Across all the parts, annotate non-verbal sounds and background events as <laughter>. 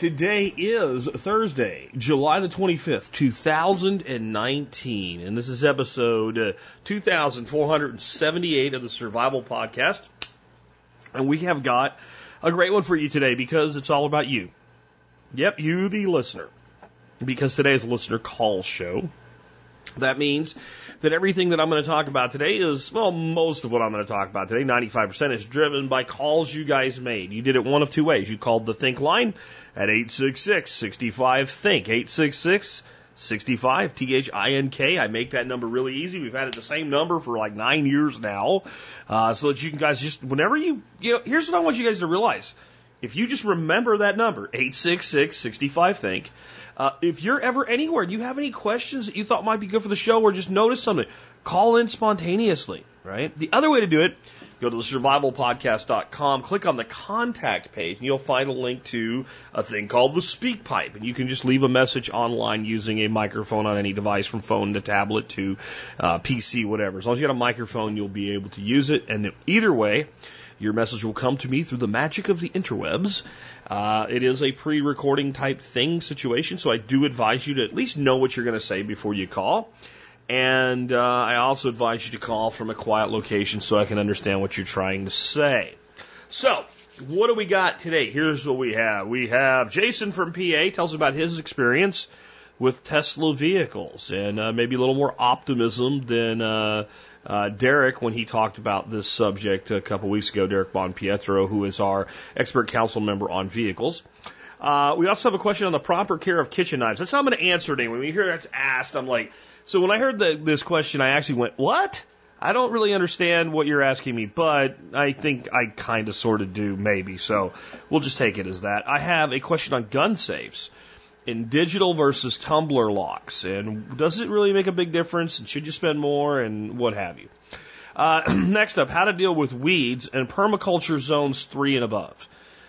Today is Thursday, July the 25th, 2019, and this is episode uh, 2478 of the Survival Podcast. And we have got a great one for you today because it's all about you. Yep, you, the listener. Because today is a listener call show. That means that everything that I'm going to talk about today is, well, most of what I'm going to talk about today, 95% is driven by calls you guys made. You did it one of two ways. You called the Think line at 866-65-THINK, 866 65 T H I N K. I make that number really easy. We've had it the same number for like nine years now, uh, so that you can guys just whenever you you know. Here's what I want you guys to realize: if you just remember that number, 866 65 Think. Uh, if you're ever anywhere and you have any questions that you thought might be good for the show or just notice something, call in spontaneously, right? The other way to do it, go to the survivalpodcast.com, click on the contact page, and you'll find a link to a thing called the speak pipe. And you can just leave a message online using a microphone on any device from phone to tablet to uh, PC, whatever. As long as you got a microphone, you'll be able to use it. And either way, your message will come to me through the magic of the interwebs. Uh, it is a pre recording type thing situation, so I do advise you to at least know what you're going to say before you call. And uh, I also advise you to call from a quiet location so I can understand what you're trying to say. So, what do we got today? Here's what we have. We have Jason from PA tells about his experience with Tesla vehicles and uh, maybe a little more optimism than uh, uh, Derek when he talked about this subject a couple weeks ago. Derek Bon Pietro, who is our expert council member on vehicles. Uh, we also have a question on the proper care of kitchen knives. That's how I'm going to answer it. When we hear that's asked, I'm like, so when I heard the, this question, I actually went, what? I don't really understand what you're asking me, but I think I kind of sort of do, maybe. So we'll just take it as that. I have a question on gun safes in digital versus tumbler locks, and does it really make a big difference? And should you spend more, and what have you? Uh, <clears throat> next up, how to deal with weeds and permaculture zones three and above.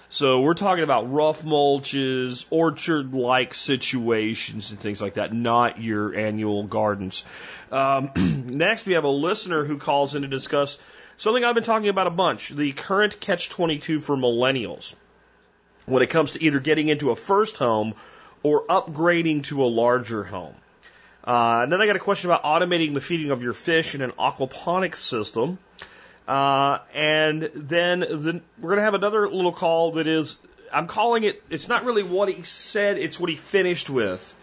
So we're talking about rough mulches, orchard-like situations and things like that, not your annual gardens. Um, <clears throat> next, we have a listener who calls in to discuss something I've been talking about a bunch, the current catch-22 for millennials when it comes to either getting into a first home or upgrading to a larger home. Uh, and then I got a question about automating the feeding of your fish in an aquaponics system. Uh, and then the, we're going to have another little call that is, I'm calling it, it's not really what he said, it's what he finished with.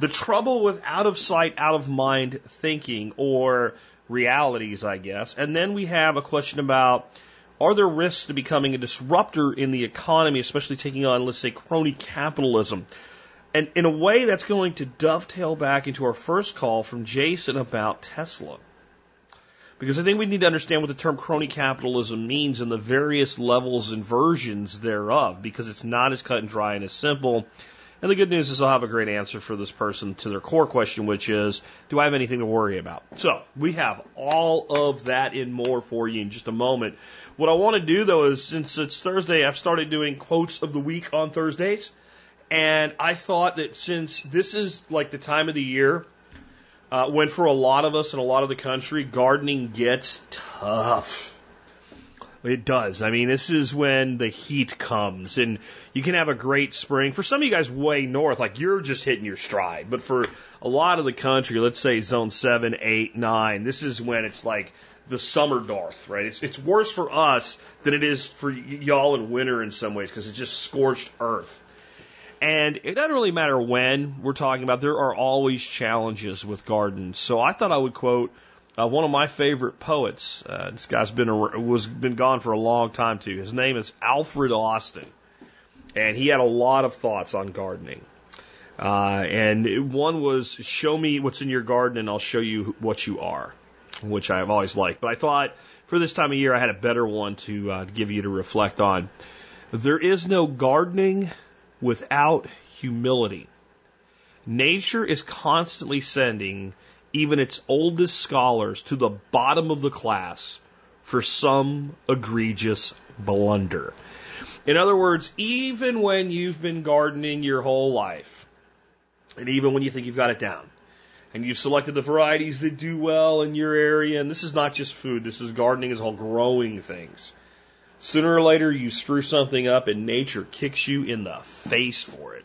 The trouble with out of sight, out of mind thinking or realities, I guess. And then we have a question about are there risks to becoming a disruptor in the economy, especially taking on, let's say, crony capitalism? And in a way, that's going to dovetail back into our first call from Jason about Tesla. Because I think we need to understand what the term crony capitalism means and the various levels and versions thereof, because it's not as cut and dry and as simple. And the good news is I'll have a great answer for this person to their core question, which is, do I have anything to worry about? So we have all of that and more for you in just a moment. What I want to do though is, since it's Thursday, I've started doing quotes of the week on Thursdays. And I thought that since this is like the time of the year uh, when for a lot of us in a lot of the country, gardening gets tough. It does. I mean, this is when the heat comes and you can have a great spring. For some of you guys way north, like you're just hitting your stride. But for a lot of the country, let's say zone seven, eight, nine, this is when it's like the summer north, right? It's, it's worse for us than it is for y- y'all in winter in some ways because it's just scorched earth. And it doesn't really matter when we're talking about, there are always challenges with gardens. So I thought I would quote uh, one of my favorite poets. Uh, this guy's been a, was been gone for a long time too. His name is Alfred Austin, and he had a lot of thoughts on gardening. Uh, and one was, "Show me what's in your garden, and I'll show you what you are," which I've always liked. But I thought for this time of year, I had a better one to uh, give you to reflect on. There is no gardening without humility. Nature is constantly sending even its oldest scholars to the bottom of the class for some egregious blunder. In other words, even when you've been gardening your whole life, and even when you think you've got it down, and you've selected the varieties that do well in your area, and this is not just food, this is gardening as all growing things. Sooner or later, you screw something up and nature kicks you in the face for it.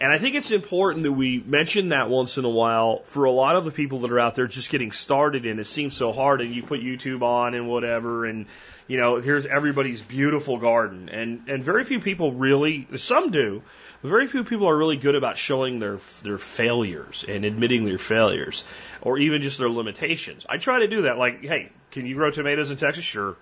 And I think it's important that we mention that once in a while for a lot of the people that are out there just getting started and it seems so hard and you put YouTube on and whatever and you know, here's everybody's beautiful garden and and very few people really some do, but very few people are really good about showing their their failures and admitting their failures or even just their limitations. I try to do that like, hey, can you grow tomatoes in Texas? Sure.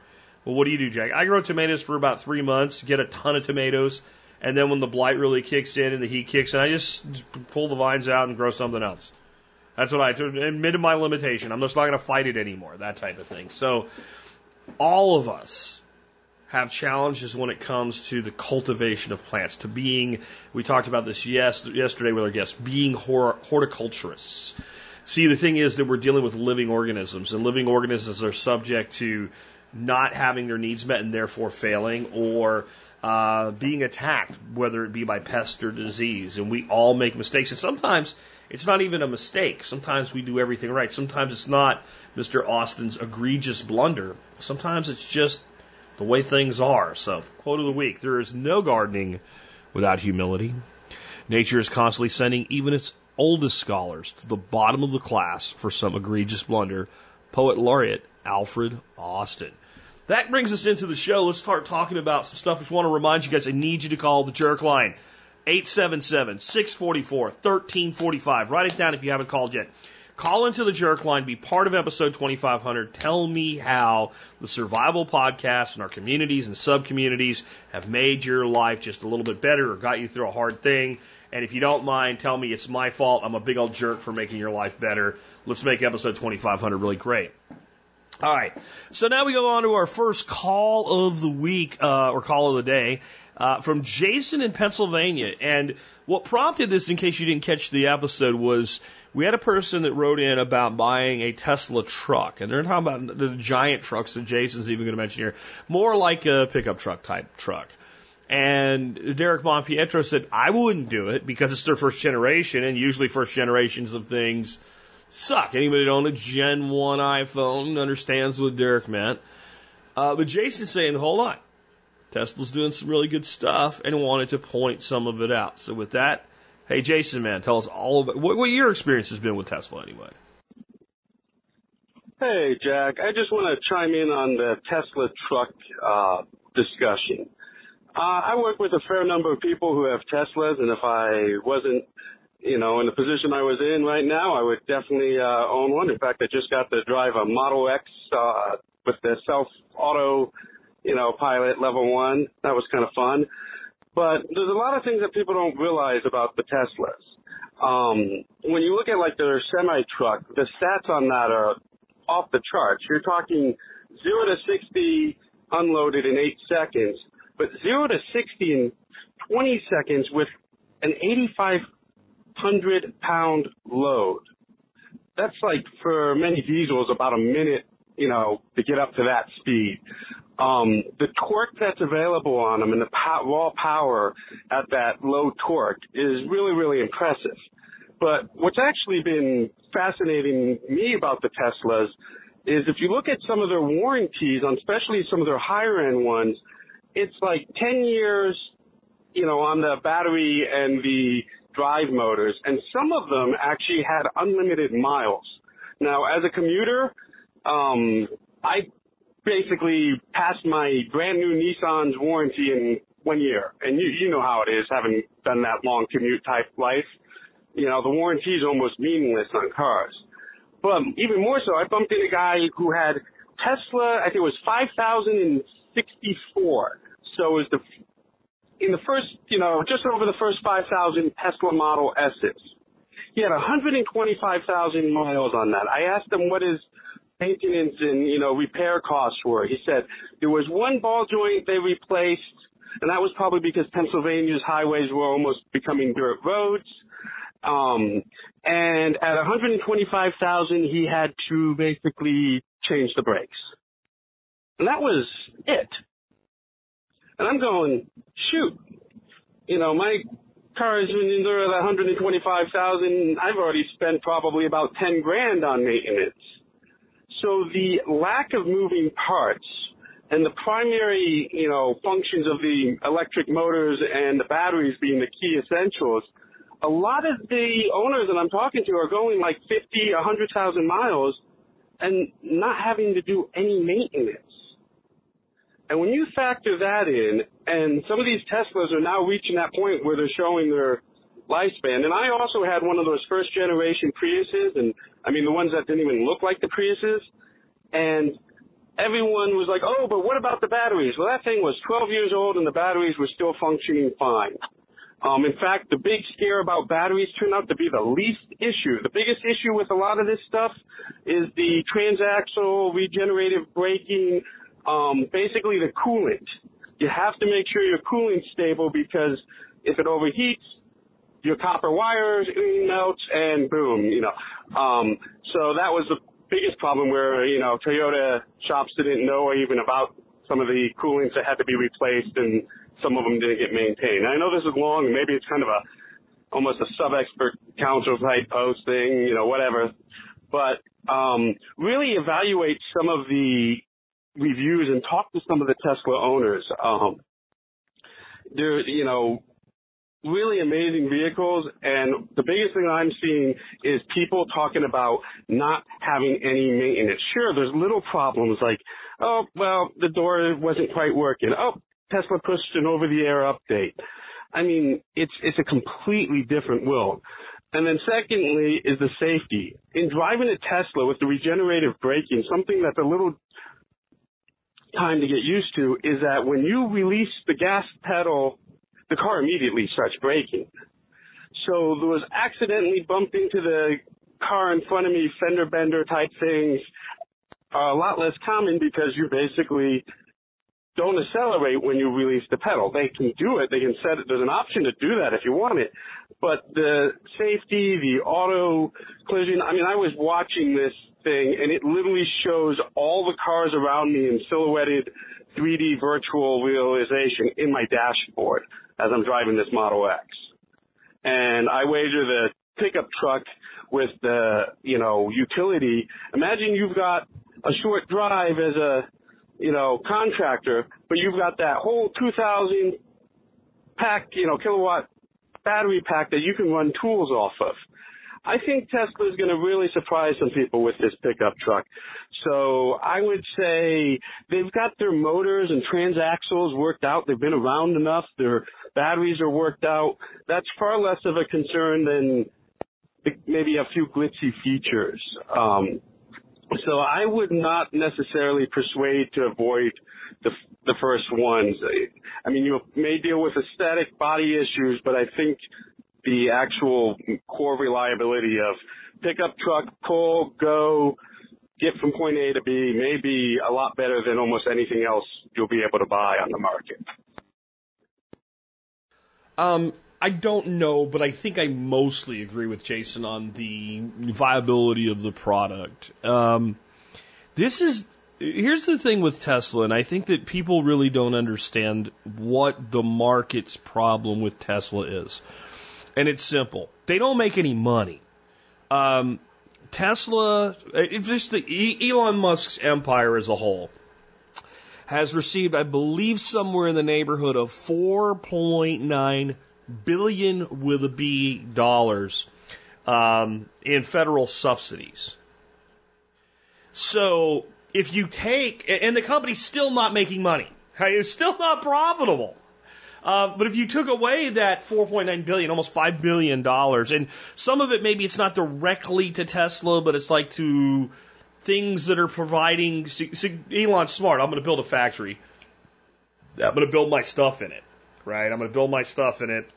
Well, what do you do, Jack? I grow tomatoes for about 3 months, get a ton of tomatoes and then when the blight really kicks in and the heat kicks in, I just pull the vines out and grow something else. That's what I do admitted my limitation. I'm just not going to fight it anymore. That type of thing. So all of us have challenges when it comes to the cultivation of plants, to being, we talked about this yes, yesterday with our guests, being horticulturists. See, the thing is that we're dealing with living organisms, and living organisms are subject to not having their needs met and therefore failing, or uh, being attacked, whether it be by pest or disease. And we all make mistakes. And sometimes it's not even a mistake. Sometimes we do everything right. Sometimes it's not Mr. Austin's egregious blunder. Sometimes it's just the way things are. So, quote of the week there is no gardening without humility. Nature is constantly sending even its oldest scholars to the bottom of the class for some egregious blunder. Poet laureate Alfred Austin. That brings us into the show. Let's start talking about some stuff. I just want to remind you guys, I need you to call the jerk line. 877-644-1345. Write it down if you haven't called yet. Call into the jerk line, be part of episode 2500. Tell me how the survival podcast and our communities and sub communities have made your life just a little bit better or got you through a hard thing. And if you don't mind, tell me it's my fault. I'm a big old jerk for making your life better. Let's make episode 2500 really great. All right. So now we go on to our first call of the week, uh, or call of the day, uh, from Jason in Pennsylvania. And what prompted this, in case you didn't catch the episode, was we had a person that wrote in about buying a Tesla truck. And they're talking about the giant trucks that Jason's even going to mention here. More like a pickup truck type truck. And Derek Monpietro said, I wouldn't do it because it's their first generation, and usually first generations of things suck. Anybody that owned a Gen 1 iPhone understands what Derek meant. Uh, but Jason's saying, hold on. Tesla's doing some really good stuff and wanted to point some of it out. So with that, hey Jason, man, tell us all about what, what your experience has been with Tesla anyway. Hey Jack, I just want to chime in on the Tesla truck uh, discussion. Uh, I work with a fair number of people who have Teslas, and if I wasn't you know, in the position I was in right now, I would definitely uh, own one. In fact, I just got to drive a Model X uh, with the self auto, you know, pilot level one. That was kind of fun. But there's a lot of things that people don't realize about the Teslas. Um, when you look at like their semi truck, the stats on that are off the charts. You're talking zero to 60 unloaded in eight seconds, but zero to 60 in 20 seconds with an 85 hundred pound load. That's like for many diesels about a minute, you know, to get up to that speed. Um, the torque that's available on them and the raw power at that low torque is really, really impressive. But what's actually been fascinating me about the Teslas is if you look at some of their warranties on especially some of their higher end ones, it's like 10 years, you know, on the battery and the drive motors, and some of them actually had unlimited miles. Now, as a commuter, um, I basically passed my brand new Nissan's warranty in one year, and you you know how it is having done that long commute type life. You know, the warranty is almost meaningless on cars. But even more so, I bumped into a guy who had Tesla. I think it was 5,064. So it was the in the first, you know, just over the first 5,000 Tesla Model S's. He had 125,000 miles on that. I asked him what his maintenance and, you know, repair costs were. He said there was one ball joint they replaced, and that was probably because Pennsylvania's highways were almost becoming dirt roads. Um, and at 125,000, he had to basically change the brakes. And that was it. And I'm going, shoot, you know, my car is when they're at 125,000, I've already spent probably about 10 grand on maintenance. So the lack of moving parts and the primary, you know, functions of the electric motors and the batteries being the key essentials, a lot of the owners that I'm talking to are going like 50, 100,000 miles and not having to do any maintenance. And when you factor that in, and some of these Teslas are now reaching that point where they're showing their lifespan, and I also had one of those first generation Priuses, and I mean the ones that didn't even look like the Priuses, and everyone was like, oh, but what about the batteries? Well, that thing was 12 years old and the batteries were still functioning fine. Um, in fact, the big scare about batteries turned out to be the least issue. The biggest issue with a lot of this stuff is the transaxle regenerative braking, um, basically the coolant. You have to make sure your coolant's stable because if it overheats, your copper wires melts and boom, you know. Um, so that was the biggest problem where, you know, Toyota shops didn't know even about some of the coolants that had to be replaced and some of them didn't get maintained. I know this is long and maybe it's kind of a, almost a sub-expert council type post thing, you know, whatever. But, um, really evaluate some of the reviews and talk to some of the Tesla owners. Um, they're, you know, really amazing vehicles. And the biggest thing I'm seeing is people talking about not having any maintenance. Sure, there's little problems like, oh, well, the door wasn't quite working. Oh, Tesla pushed an over the air update. I mean, it's, it's a completely different world. And then secondly is the safety. In driving a Tesla with the regenerative braking, something that's a little time to get used to is that when you release the gas pedal the car immediately starts braking. So there was accidentally bumped into the car in front of me, fender bender type things are a lot less common because you basically don't accelerate when you release the pedal. They can do it. They can set it. There's an option to do that if you want it. But the safety, the auto collision, I mean, I was watching this thing and it literally shows all the cars around me in silhouetted 3D virtual realization in my dashboard as I'm driving this Model X. And I wager the pickup truck with the, you know, utility. Imagine you've got a short drive as a, you know, contractor, but you've got that whole 2000 pack, you know, kilowatt battery pack that you can run tools off of. I think Tesla is going to really surprise some people with this pickup truck. So I would say they've got their motors and transaxles worked out. They've been around enough. Their batteries are worked out. That's far less of a concern than maybe a few glitzy features. Um, so I would not necessarily persuade to avoid the the first ones. I mean, you may deal with aesthetic body issues, but I think the actual core reliability of pickup truck, pull, go, get from point A to B may be a lot better than almost anything else you'll be able to buy on the market. Um, I don't know, but I think I mostly agree with Jason on the viability of the product. Um, this is here's the thing with Tesla, and I think that people really don't understand what the market's problem with Tesla is. And it's simple. They don't make any money. Um, Tesla, if just the Elon Musk's empire as a whole has received, I believe, somewhere in the neighborhood of 4.9 billion with a B dollars um, in federal subsidies. So if you take, and the company's still not making money, it's still not profitable. Uh, but if you took away that 4.9 billion, almost 5 billion dollars, and some of it maybe it's not directly to Tesla, but it's like to things that are providing. Elon's smart. I'm going to build a factory. I'm going to build my stuff in it, right? I'm going to build my stuff in it,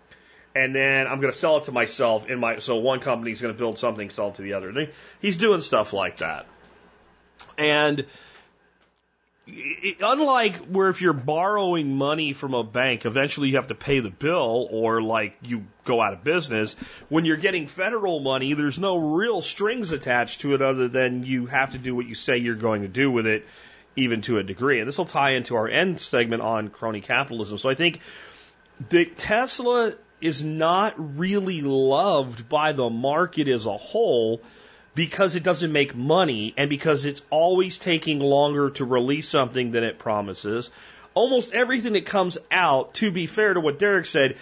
and then I'm going to sell it to myself in my. So one company's going to build something, sell it to the other. He's doing stuff like that, and unlike where if you're borrowing money from a bank, eventually you have to pay the bill or like you go out of business. When you're getting federal money, there's no real strings attached to it other than you have to do what you say you're going to do with it, even to a degree. And this will tie into our end segment on crony capitalism. So I think that Tesla is not really loved by the market as a whole because it doesn't make money and because it's always taking longer to release something than it promises. Almost everything that comes out, to be fair to what Derek said,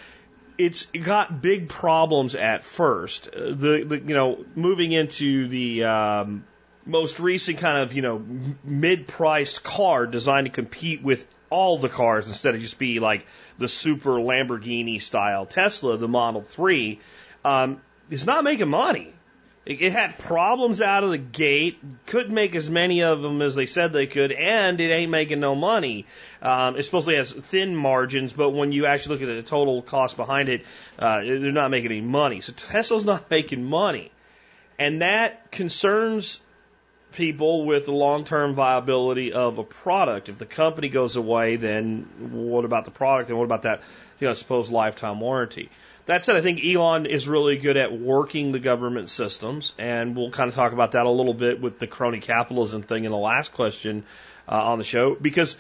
it's got big problems at first. Uh, the, the you know moving into the um, most recent kind of you know mid-priced car designed to compete with all the cars instead of just be like the super Lamborghini style Tesla, the Model 3, um, is not making money. It, it had problems out of the gate, couldn't make as many of them as they said they could, and it ain't making no money. Um, it supposedly has thin margins, but when you actually look at the total cost behind it, uh, they're not making any money. So Tesla's not <laughs> making money. And that concerns people with the long term viability of a product. If the company goes away, then what about the product and what about that, you know, supposed lifetime warranty? That said, I think Elon is really good at working the government systems, and we'll kind of talk about that a little bit with the crony capitalism thing in the last question uh, on the show, because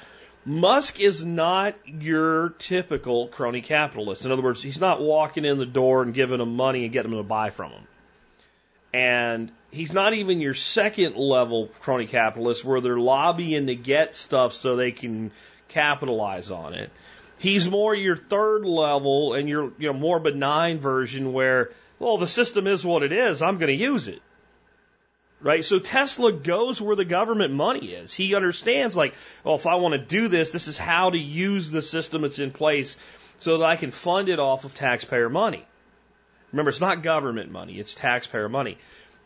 Musk is not your typical crony capitalist. In other words, he's not walking in the door and giving them money and getting them to buy from him. And he's not even your second level crony capitalist where they're lobbying to get stuff so they can capitalize on it. He's more your third level and your you know more benign version where well the system is what it is, I'm going to use it. Right? So Tesla goes where the government money is. He understands like, well if I want to do this, this is how to use the system that's in place so that I can fund it off of taxpayer money. Remember, it's not government money, it's taxpayer money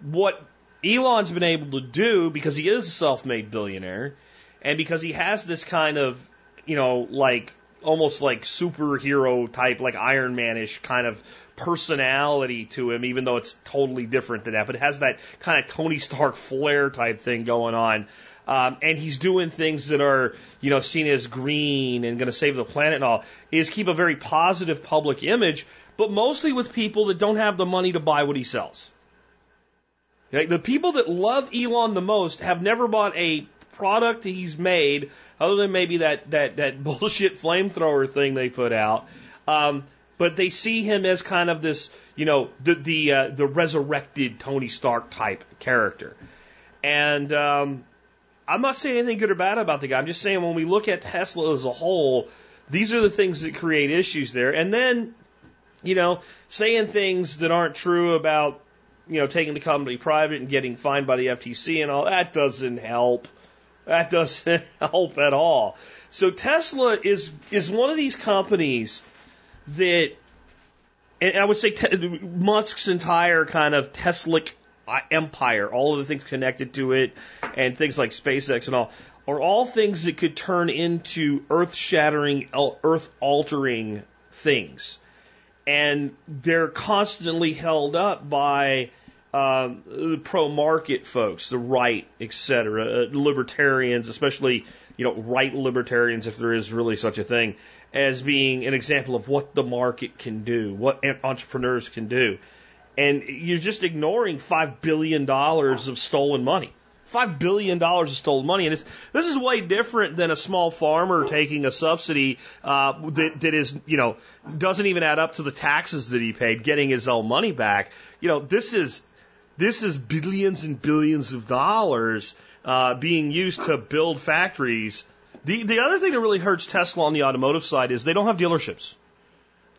what Elon's been able to do because he is a self-made billionaire and because he has this kind of, you know, like almost like superhero type, like Iron Manish kind of personality to him, even though it's totally different than that, but it has that kind of Tony Stark flair type thing going on. Um, and he's doing things that are, you know, seen as green and going to save the planet and all, is keep a very positive public image, but mostly with people that don't have the money to buy what he sells. Like the people that love Elon the most have never bought a product that he's made, other than maybe that that that <laughs> bullshit flamethrower thing they put out. Um, but they see him as kind of this, you know, the the uh, the resurrected Tony Stark type character. And um, I'm not saying anything good or bad about the guy. I'm just saying when we look at Tesla as a whole, these are the things that create issues there. And then, you know, saying things that aren't true about you know, taking the company private and getting fined by the FTC and all, that doesn't help. That doesn't <laughs> help at all. So Tesla is, is one of these companies that, and I would say te- Musk's entire kind of Tesla empire, all of the things connected to it and things like SpaceX and all, are all things that could turn into earth shattering, earth altering things and they're constantly held up by um, the pro market folks, the right, et cetera, uh, libertarians, especially you know right libertarians, if there is really such a thing, as being an example of what the market can do, what entrepreneurs can do, and you're just ignoring five billion dollars of stolen money. Five billion dollars of stolen money, and it's, this is way different than a small farmer taking a subsidy uh, that, that is, you know, doesn't even add up to the taxes that he paid, getting his own money back. You know, this is this is billions and billions of dollars uh, being used to build factories. The the other thing that really hurts Tesla on the automotive side is they don't have dealerships.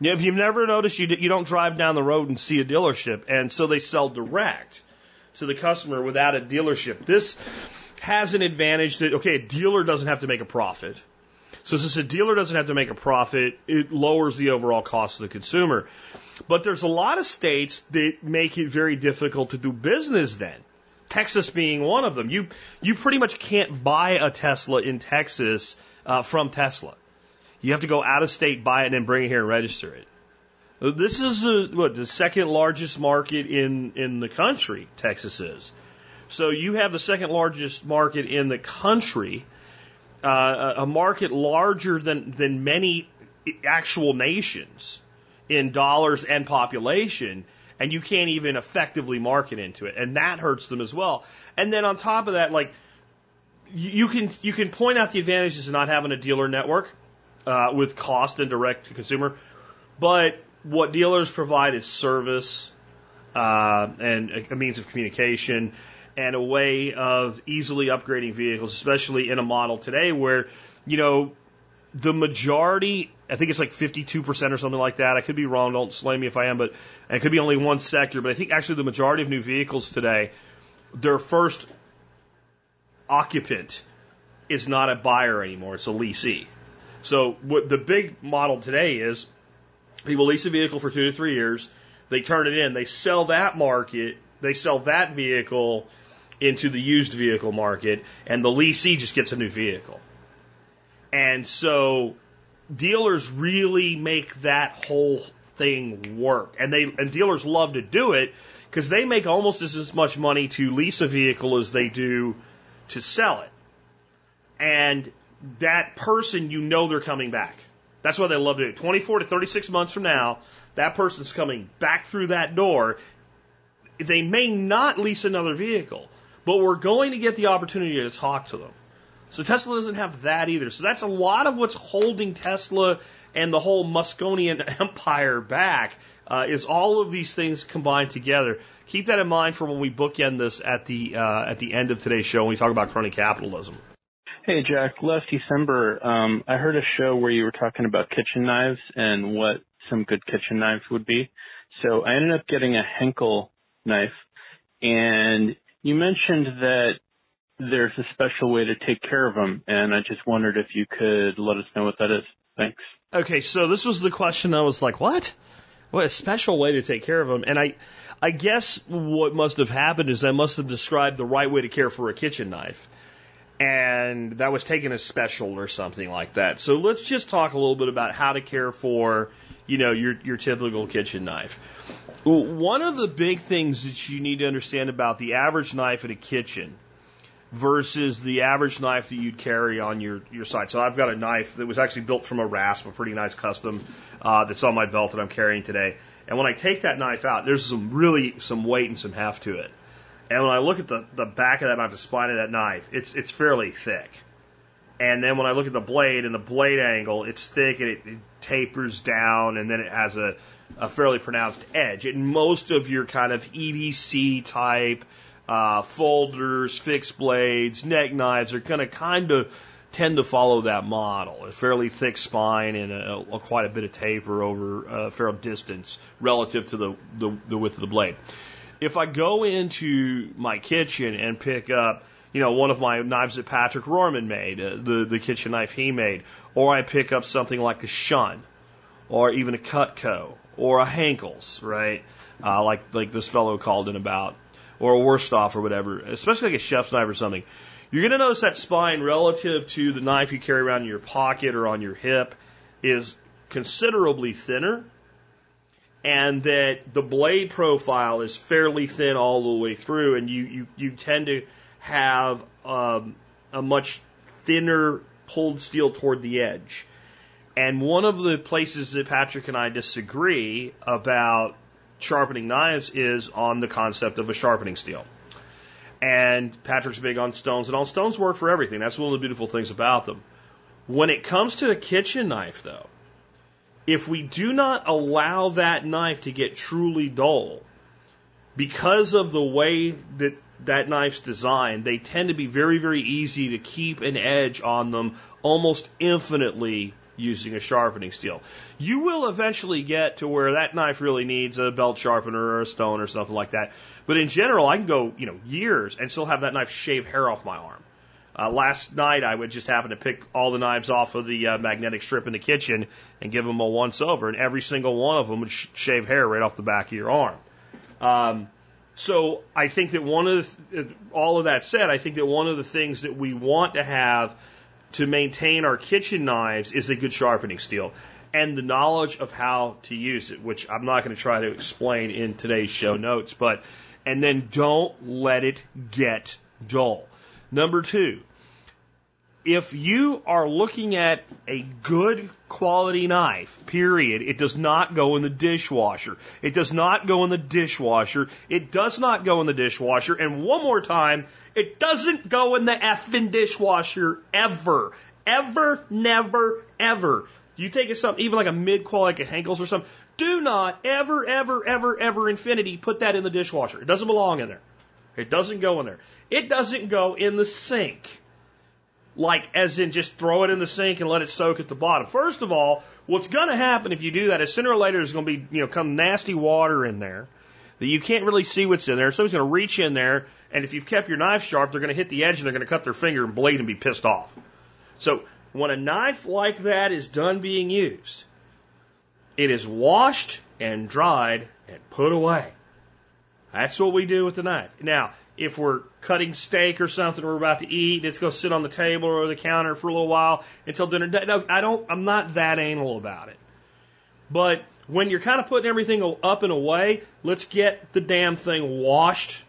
If you've never noticed, you, you don't drive down the road and see a dealership, and so they sell direct to the customer without a dealership. This has an advantage that, okay, a dealer doesn't have to make a profit. So since a dealer doesn't have to make a profit, it lowers the overall cost of the consumer. But there's a lot of states that make it very difficult to do business then. Texas being one of them. You you pretty much can't buy a Tesla in Texas uh, from Tesla. You have to go out of state, buy it, and then bring it here and register it. This is a, what the second largest market in in the country. Texas is. So you have the second largest market in the country, uh, a market larger than, than many actual nations in dollars and population, and you can't even effectively market into it. And that hurts them as well. And then on top of that, like, you can you can point out the advantages of not having a dealer network uh, with cost and direct to consumer, but what dealers provide is service uh, and a, a means of communication and a way of easily upgrading vehicles, especially in a model today where you know the majority, I think it's like 52% or something like that. I could be wrong. Don't slay me if I am, but it could be only one sector. But I think actually the majority of new vehicles today, their first occupant is not a buyer anymore. It's a leasee. So what the big model today is people lease a vehicle for two to three years. They turn it in. They sell that market. They sell that vehicle into the used vehicle market and the leasee just gets a new vehicle. And so dealers really make that whole thing work. And they and dealers love to do it because they make almost as much money to lease a vehicle as they do to sell it. And that person, you know they're coming back. That's why they love to do it. 24 to 36 months from now, that person's coming back through that door. They may not lease another vehicle, but we're going to get the opportunity to talk to them. So Tesla doesn't have that either. So that's a lot of what's holding Tesla and the whole Musconian <laughs> empire back uh, is all of these things combined together. Keep that in mind for when we bookend this at the uh, at the end of today's show when we talk about crony capitalism. Hey Jack, last December um, I heard a show where you were talking about kitchen knives and what some good kitchen knives would be. So I ended up getting a Henckel knife, and you mentioned that there's a special way to take care of them, and I just wondered if you could let us know what that is. Thanks. Okay, so this was the question I was like, what? What a special way to take care of them. And I, I guess what must have happened is I must have described the right way to care for a kitchen knife. And that was taken as special or something like that. So let's just talk a little bit about how to care for, you know, your, your typical kitchen knife. One of the big things that you need to understand about the average knife in a kitchen versus the average knife that you'd carry on your, your side. So I've got a knife that was actually built from a rasp, a pretty nice custom uh, that's on my belt that I'm carrying today. And when I take that knife out, there's some really some weight and some heft to it. And when I look at the, the back of that knife, the spine of that knife, it's it's fairly thick. And then when I look at the blade and the blade angle, it's thick and it, it tapers down, and then it has a, a fairly pronounced edge. And most of your kind of EDC type uh, folders, fixed blades, neck knives are going to kind of tend to follow that model. A fairly thick spine and a, a, quite a bit of taper over a fair distance relative to the, the, the width of the blade. If I go into my kitchen and pick up, you know, one of my knives that Patrick Roehrman made, uh, the, the kitchen knife he made, or I pick up something like a Shun, or even a Cutco, or a Henckels, right? Uh, like, like this fellow called in about or a Wüsthof or whatever, especially like a chef's knife or something, you're going to notice that spine relative to the knife you carry around in your pocket or on your hip is considerably thinner, and that the blade profile is fairly thin all the way through, and you, you, you tend to have um, a much thinner pulled steel toward the edge. And one of the places that Patrick and I disagree about sharpening knives is on the concept of a sharpening steel. And Patrick's big on stones, and all stones work for everything. That's one of the beautiful things about them. When it comes to a kitchen knife, though, if we do not allow that knife to get truly dull, because of the way that that knife's designed, they tend to be very, very easy to keep an edge on them almost infinitely using a sharpening steel. You will eventually get to where that knife really needs a belt sharpener or a stone or something like that. But in general, I can go, you know, years and still have that knife shave hair off my arm. Uh, last night, I would just happen to pick all the knives off of the uh, magnetic strip in the kitchen and give them a once over, and every single one of them would sh- shave hair right off the back of your arm. Um, so I think that one of the, all of that said, I think that one of the things that we want to have to maintain our kitchen knives is a good sharpening steel and the knowledge of how to use it, which I'm not going to try to explain in today's show notes, but, and then don't let it get dull. Number two, if you are looking at a good quality knife, period, it does not go in the dishwasher. It does not go in the dishwasher. It does not go in the dishwasher. And one more time, it doesn't go in the effing dishwasher ever. Ever, never, ever. You take a something, even like a mid quality like a Henckel's or something, do not ever, ever, ever, ever infinity put that in the dishwasher. It doesn't belong in there. It doesn't go in there. It doesn't go in the sink like as in just throw it in the sink and let it soak at the bottom. First of all, what's going to happen if you do that is sooner or later there's going to be, you know, come nasty water in there that you can't really see what's in there. Somebody's going to reach in there and if you've kept your knife sharp, they're going to hit the edge and they're going to cut their finger and bleed and be pissed off. So when a knife like that is done being used, it is washed and dried and put away. That's what we do with the knife. Now, if we're cutting steak or something we're about to eat and it's going to sit on the table or the counter for a little while until dinner. No, I don't, I'm not that anal about it. But when you're kind of putting everything up and away, let's get the damn thing washed,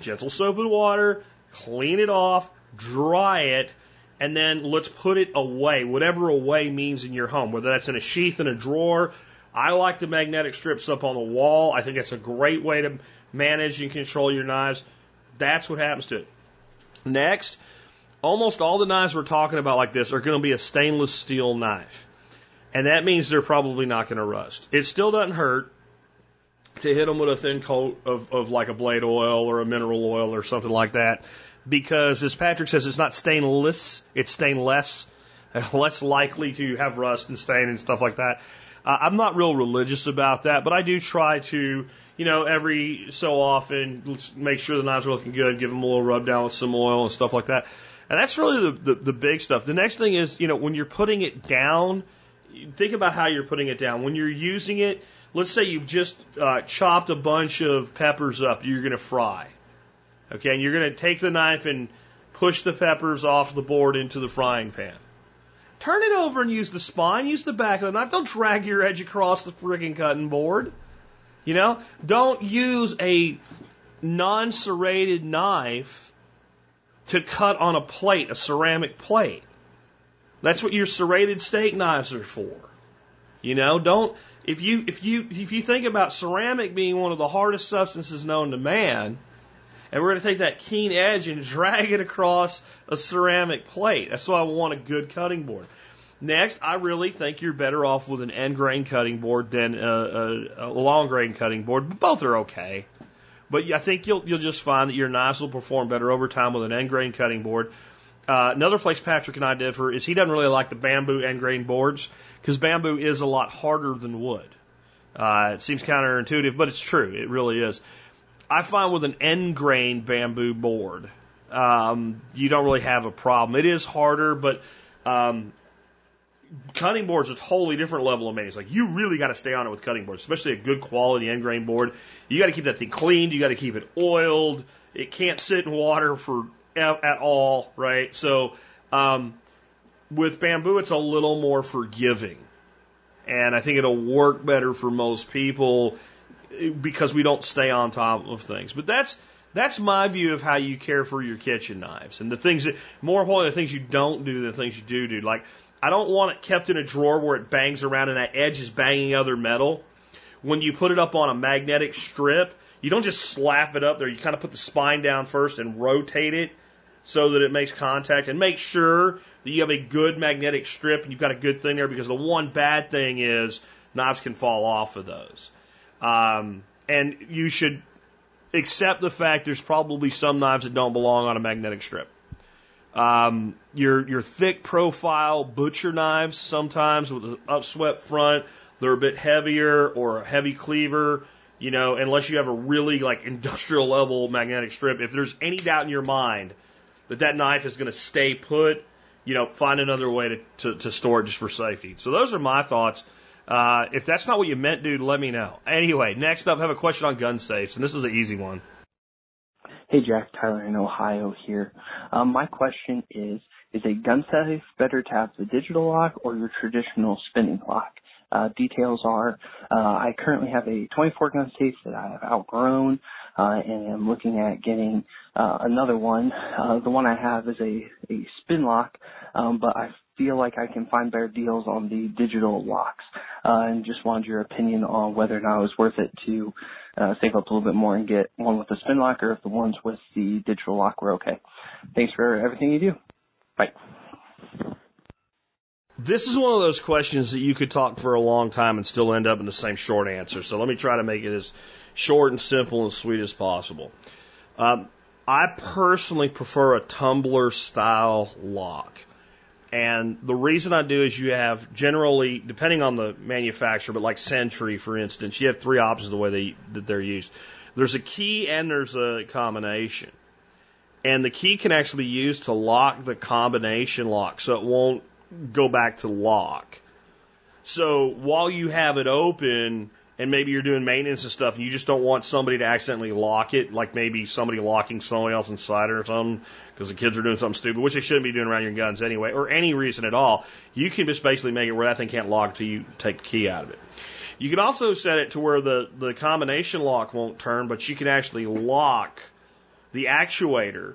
gentle soap and water, clean it off, dry it, and then let's put it away, whatever away means in your home, whether that's in a sheath in a drawer. I like the magnetic strips up on the wall. I think that's a great way to manage and control your knives. That's what happens to it. Next, almost all the knives we're talking about like this are going to be a stainless steel knife. And that means they're probably not going to rust. It still doesn't hurt to hit them with a thin coat of, of like a blade oil or a mineral oil or something like that. Because as Patrick says, it's not stainless, it's stainless, <laughs> less likely to have rust and stain and stuff like that. Uh, I'm not real religious about that, but I do try to you know, every so often, make sure the knives are looking good, give them a little rub down with some oil and stuff like that. And that's really the, the, the big stuff. The next thing is, you know, when you're putting it down, think about how you're putting it down. When you're using it, let's say you've just uh, chopped a bunch of peppers up you're going to fry. Okay, and you're going to take the knife and push the peppers off the board into the frying pan. Turn it over and use the spine, use the back of the knife. Don't drag your edge across the frigging cutting board. You know, don't use a non serrated knife to cut on a plate, a ceramic plate. That's what your serrated steak knives are for. You know, don't if you if you if you think about ceramic being one of the hardest substances known to man, and we're going to take that keen edge and drag it across a ceramic plate. That's why I want a good cutting board. Next, I really think you're better off with an end grain cutting board than a, a, a long grain cutting board. But both are okay. But I think you'll you'll just find that your knives will perform better over time with an end grain cutting board. Uh, another place Patrick and I differ is he doesn't really like the bamboo end grain boards because bamboo is a lot harder than wood. Uh, it seems counterintuitive, but it's true. It really is. I find with an end grain bamboo board, um, you don't really have a problem. It is harder, but um, cutting boards is a totally different level of maintenance. Like you really got to stay on it with cutting boards, especially a good quality end grain board. You got to keep that thing cleaned. You got to keep it oiled. It can't sit in water for at all, right? So um, with bamboo, it's a little more forgiving, and I think it'll work better for most people because we don't stay on top of things. But that's that's my view of how you care for your kitchen knives and the things that more importantly the things you don't do than the things you do do. Like I don't want it kept in a drawer where it bangs around and that edge is banging other metal. When you put it up on a magnetic strip, you don't just slap it up there. You kind of put the spine down first and rotate it so that it makes contact and make sure that you have a good magnetic strip and you've got a good thing there because the one bad thing is knives can fall off of those. Um, and you should accept the fact there's probably some knives that don't belong on a magnetic strip. Um, your your thick profile butcher knives sometimes with an upswept front, they're a bit heavier or a heavy cleaver. You know, unless you have a really like <laughs> industrial level magnetic strip, if there's any doubt in your mind that that knife is going to stay put, you know, find another way to, to, to store it just for safety. So those are my thoughts. Uh, if that's not what you meant, dude, let me know. Anyway, next up, I have a question on gun safes, and this is the easy one. Hey, Jack Tyler in Ohio here. Um, my question is, is a gun safe better to have the digital lock or your traditional spinning lock? Uh, details are, uh, I currently have a 24 gun safe that I have outgrown, uh, and am looking at getting, uh, another one. Uh, the one I have is a, a spin lock, um, but I feel like I can find better deals on the digital locks. Uh, and just wanted your opinion on whether or not it was worth it to uh, save up a little bit more and get one with the spin lock or if the ones with the digital lock were okay. Thanks for everything you do. Bye. This is one of those questions that you could talk for a long time and still end up in the same short answer. So let me try to make it as short and simple and sweet as possible. Um, I personally prefer a tumbler style lock. And the reason I do is you have generally, depending on the manufacturer, but like Sentry, for instance, you have three options the way they, that they're used. There's a key and there's a combination. And the key can actually be used to lock the combination lock so it won't go back to lock. So while you have it open, and maybe you're doing maintenance and stuff, and you just don't want somebody to accidentally lock it, like maybe somebody locking somebody else inside or something, because the kids are doing something stupid, which they shouldn't be doing around your guns anyway, or any reason at all. You can just basically make it where that thing can't lock until you take the key out of it. You can also set it to where the, the combination lock won't turn, but you can actually lock the actuator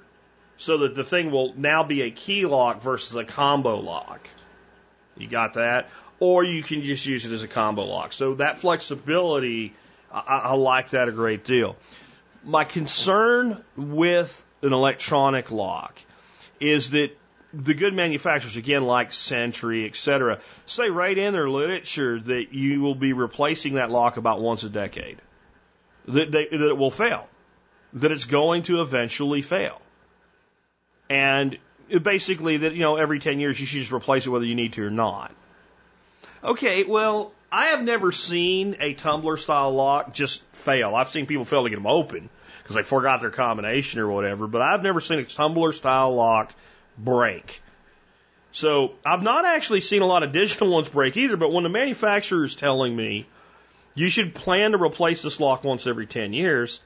so that the thing will now be a key lock versus a combo lock. You got that? Or you can just use it as a combo lock. So that flexibility, I, I like that a great deal. My concern with an electronic lock is that the good manufacturers, again, like Sentry, et cetera, say right in their literature that you will be replacing that lock about once a decade. That, they, that it will fail. That it's going to eventually fail. And basically that, you know, every 10 years you should just replace it whether you need to or not. Okay, well, I have never seen a tumbler style lock just fail. I've seen people fail to get them open because they forgot their combination or whatever, but I've never seen a tumbler style lock break. So I've not actually seen a lot of digital ones break either, but when the manufacturer is telling me you should plan to replace this lock once every 10 years,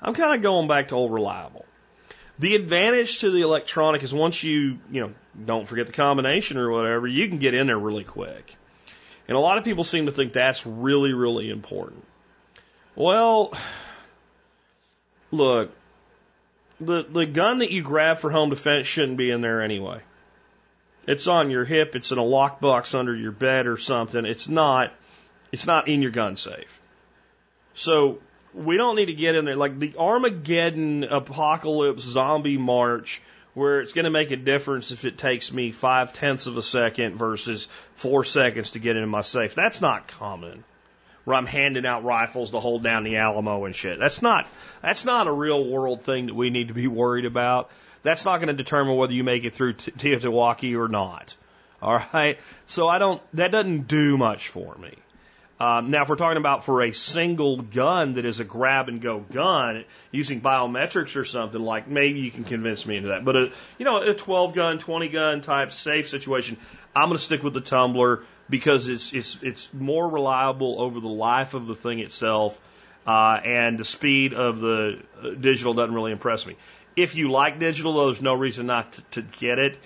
I'm kind of going back to old reliable. The advantage to the electronic is once you, you know, don't forget the combination or whatever, you can get in there really quick. And a lot of people seem to think that's really, really important. Well, look, the, the gun that you grab for home defense shouldn't be in there anyway. It's on your hip, it's in a lockbox under your bed or something. It's not, it's not in your gun safe. So we don't need to get in there. Like the Armageddon apocalypse zombie march where it's going to make a difference if it takes me five tenths of a second versus four seconds to get into my safe. That's not common. Where I'm handing out rifles to hold down the Alamo and shit. That's not that's not a real world thing that we need to be worried about. That's not going to determine whether you make it through TEOTWAWKI or not. All right. So I don't. That doesn't do much for me. Um, now, if we're talking about for a single gun that is a grab and go gun using biometrics or something, like maybe you can convince me into that. But a, you know, a 12 gun, 20 gun type safe situation, I'm going to stick with the tumbler because it's it's it's more reliable over the life of the thing itself, uh, and the speed of the uh, digital doesn't really impress me. If you like digital, though, there's no reason not to, to get it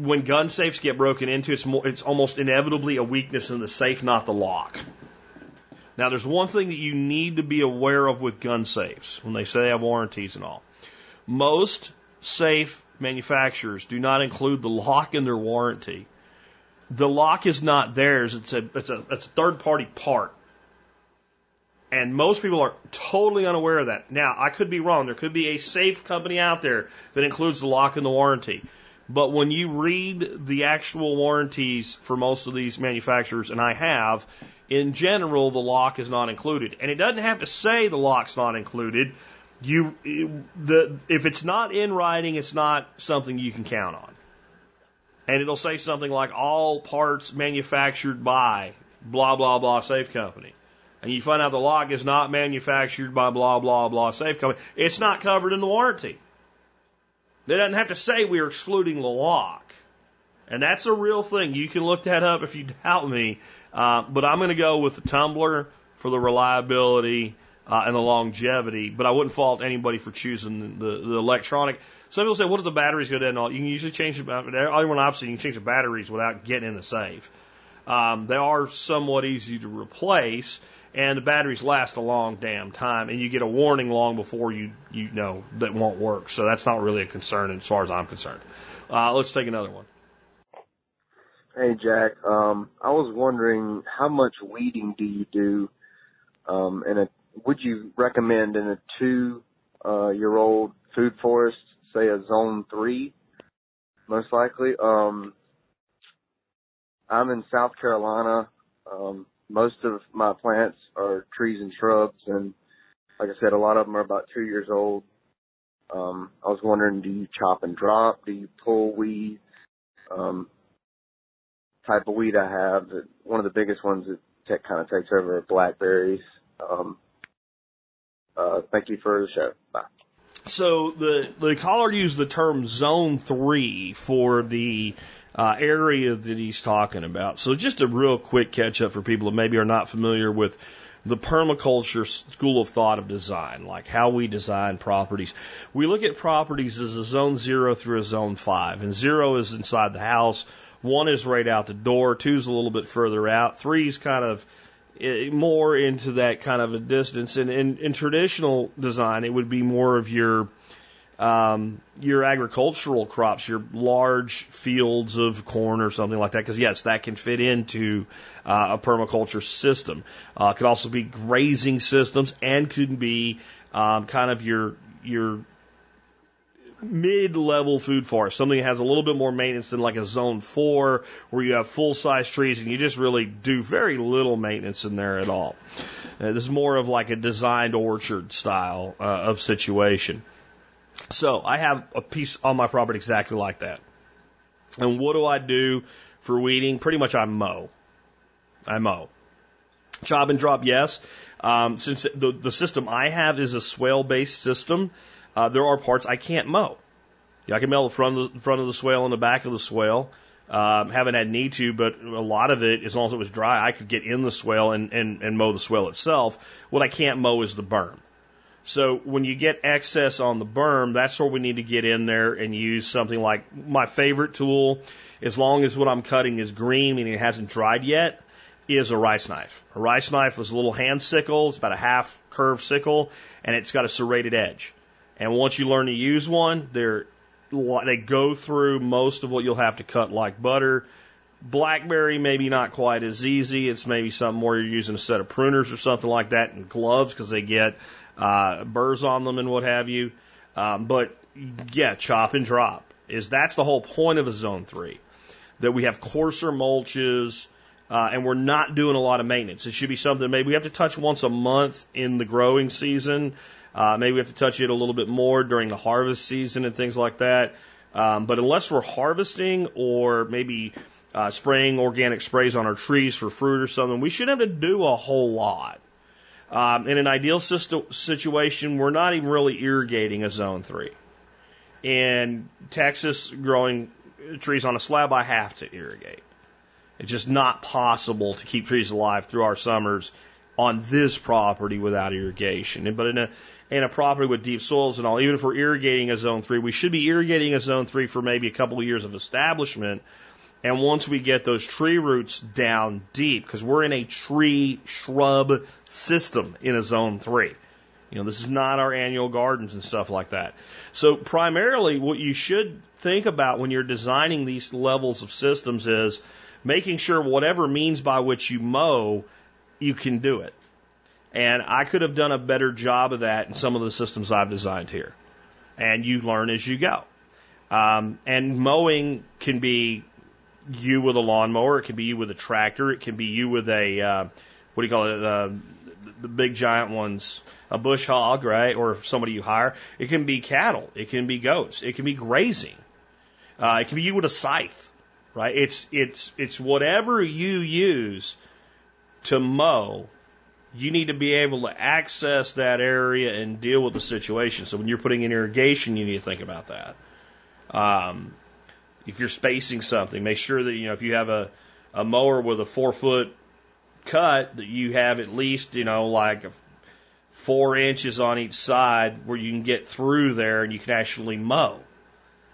when gun safes get broken into, it's more, it's almost inevitably a weakness in the safe, not the lock. Now, there's one thing that you need to be aware of with gun safes when they say they have warranties and all. Most safe manufacturers do not include the lock in their warranty. The lock is not theirs. It's a, it's a, it's a third party part. And most people are totally unaware of that. Now, I could be wrong. There could be a safe company out there that includes the lock in the warranty. But when you read the actual warranties for most of these manufacturers, and I have, in general, the lock is not included. And it doesn't have to say the lock's not included. You, the, if it's not in writing, it's not something you can count on. And it'll say something like all parts manufactured by blah, blah, blah safe company. And you find out the lock is not manufactured by blah, blah, blah safe company. It's not covered in the warranty. They doesn't have to say we are excluding the lock. And that's a real thing. You can look that up if you <laughs> doubt me. Uh, but I'm going to go with the tumbler for the reliability uh, and the longevity. But I wouldn't fault anybody for choosing the, the electronic. Some people say, what if the batteries go dead and all? You can usually change the Everyone I've you can change the batteries without getting in the safe. Um, they are somewhat easy to replace and the batteries last a long damn time, and you get a warning long before you you know that won't work. So that's not really a concern as far as I'm concerned. Uh, let's take another one. Hey Jack, um, I was wondering how much weeding do you do? Um, in a would you recommend in a two uh, year old food forest, say a zone three, most likely? Um, I'm in South Carolina. Um, most of my plants are trees and shrubs, and like I said, a lot of them are about two years old. Um, I was wondering, do you chop and drop? Do you pull weeds? Um, type of weed I have, one of the biggest ones that tech kind of takes over are blackberries. Um, uh, thank you for the show. Bye. So the the caller used the term zone three for the uh, area that he's talking about. So just a real quick catch up for people that maybe are not familiar with the permaculture school of thought of design, like how we design properties. We look at properties as a zone zero through a zone five, and zero is inside the house. One is right out the door. Two's a little bit further out. Three's kind of eh, more into that kind of a distance. And in, in traditional design, it would be more of your um, your agricultural crops, your large fields of corn or something like that, because yes, that can fit into uh, a permaculture system. Uh, could also be grazing systems and could be um, kind of your your mid-level food forest, something that has a little bit more maintenance than like a zone four, where you have full-size trees and you just really do very little maintenance in there at all. Uh, this is more of like a designed orchard style uh, of situation. So I have a piece on my property exactly like that. And what do I do for weeding? Pretty much I mow. I mow. Chop and drop, yes. Um, since the, the system I have is a swale based system, uh, there are parts I can't mow. Yeah, I can mow the front of the, front of the swale and the back of the swale. Um, haven't had need to, but a lot of it, as long as it was dry, I could get in the swale and, and, and mow the swale itself. What I can't mow is the berm. So when you get excess on the berm, that's where we need to get in there and use something like my favorite tool, as long as what I'm cutting is green, meaning it hasn't dried yet, is a rice knife. A rice knife is a little hand sickle. It's about a half curved sickle, and it's got a serrated edge. And once you learn to use one, they're they go through most of what you'll have to cut like butter. Blackberry, maybe not quite as easy. It's maybe something where you're using a set of pruners or something like that and gloves because they get uh, burrs on them and what have you. Um, but yeah, chop and drop is that's the whole point of a zone three that we have coarser mulches. Uh, and we're not doing a lot of maintenance. It should be something maybe we have to touch once a month in the growing season. Uh, maybe we have to touch it a little bit more during the harvest season and things like that. Um, but unless we're harvesting or maybe uh, spraying organic sprays on our trees for fruit or something, we shouldn't have to do a whole lot. Um, in an ideal system, situation, we're not even really irrigating a zone three. In Texas, growing trees on a slab, I have to irrigate. It's just not possible to keep trees alive through our summers on this property without irrigation. But in a in a property with deep soils and all, even if we're irrigating a zone three, we should be irrigating a zone three for maybe a couple of years of establishment and once we get those tree roots down deep, because we're in a tree shrub system in a zone three. You know, this is not our annual gardens and stuff like that. So primarily what you should think about when you're designing these levels of systems is making sure whatever means by which you mow, you can do it. And I could have done a better job of that in some of the systems I've designed here. And you learn as you go. Um, and mowing can be you with a lawnmower. It can be you with a tractor. It can be you with a uh, what do you call it? Uh, the big giant ones, a bush hog, right? Or somebody you hire. It can be cattle. It can be goats. It can be grazing. Uh, it can be you with a scythe, right? It's it's it's whatever you use to mow. You need to be able to access that area and deal with the situation. So when you're putting in irrigation, you need to think about that. Um, if you're spacing something, make sure that, you know, if you have a, a mower with a four foot cut, that you have at least, you know, like four inches on each side where you can get through there and you can actually mow.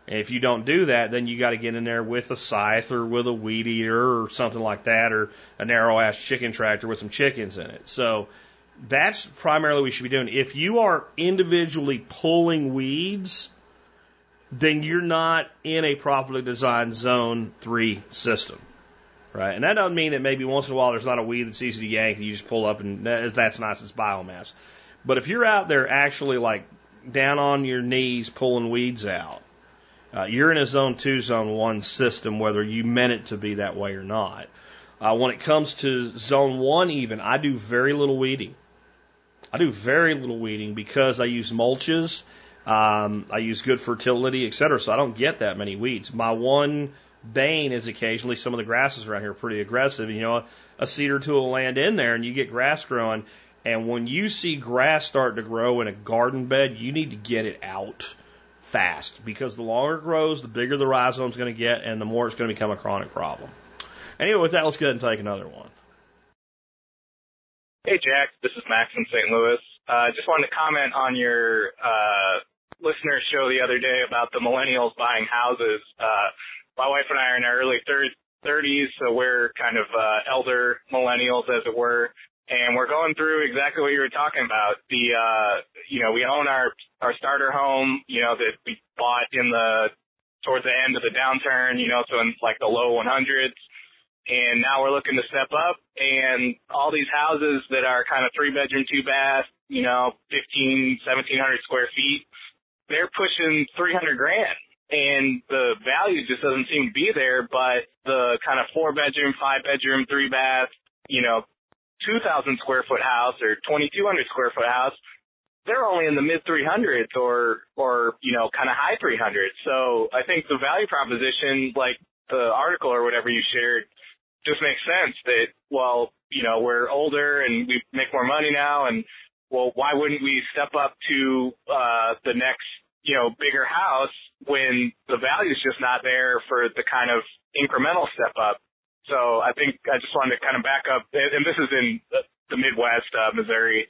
And if you don't do that, then you got to get in there with a scythe or with a weed eater or something like that, or a narrow ass chicken tractor with some chickens in it. So that's primarily what we should be doing. If you are individually pulling weeds, then you're not in a properly designed zone three system. right? And that doesn't mean that maybe once in a while there's not a weed that's easy to yank and you just pull up and that- that's nice, it's biomass. But if you're out there actually like down on your knees pulling weeds out, uh, you're in a zone two, zone one system, whether you meant it to be that way or not. Uh, when it comes to zone one, even, I do very little weeding. I do very little weeding because I use mulches, um, I use good fertility, et cetera, so I don't get that many weeds. My one bane is occasionally some of the grasses around here are pretty aggressive. You know, a seed or two will land in there and you get grass growing. And when you see grass start to grow in a garden bed, you need to get it out fast because the longer it grows, the bigger the rhizome's going to get and the more it's going to become a chronic problem. Anyway, with that, let's go ahead and take another one. Hey, Jack. This is Max in St. Louis. Uh, just wanted to comment on your uh, listener show the other day about the millennials buying houses. Uh, my wife and I are in our early thir- 30s, so we're kind of uh, elder millennials, as it were. And we're going through exactly what you were talking about. The, uh, you know, we own our, our starter home, you know, that we bought in the, towards the end of the downturn, you know, so in like the low 100s and now we're looking to step up and all these houses that are kind of three bedroom, two bath, you know, 15, 1700 square feet, they're pushing 300 grand and the value just doesn't seem to be there, but the kind of four bedroom, five bedroom, three bath, you know, 2000 square foot house or 2200 square foot house, they're only in the mid 300s or, or, you know, kind of high 300s. So I think the value proposition, like the article or whatever you shared, just makes sense that, well, you know, we're older and we make more money now and, well, why wouldn't we step up to, uh, the next, you know, bigger house when the value's just not there for the kind of incremental step up? So I think I just wanted to kind of back up, and this is in the Midwest, uh, Missouri.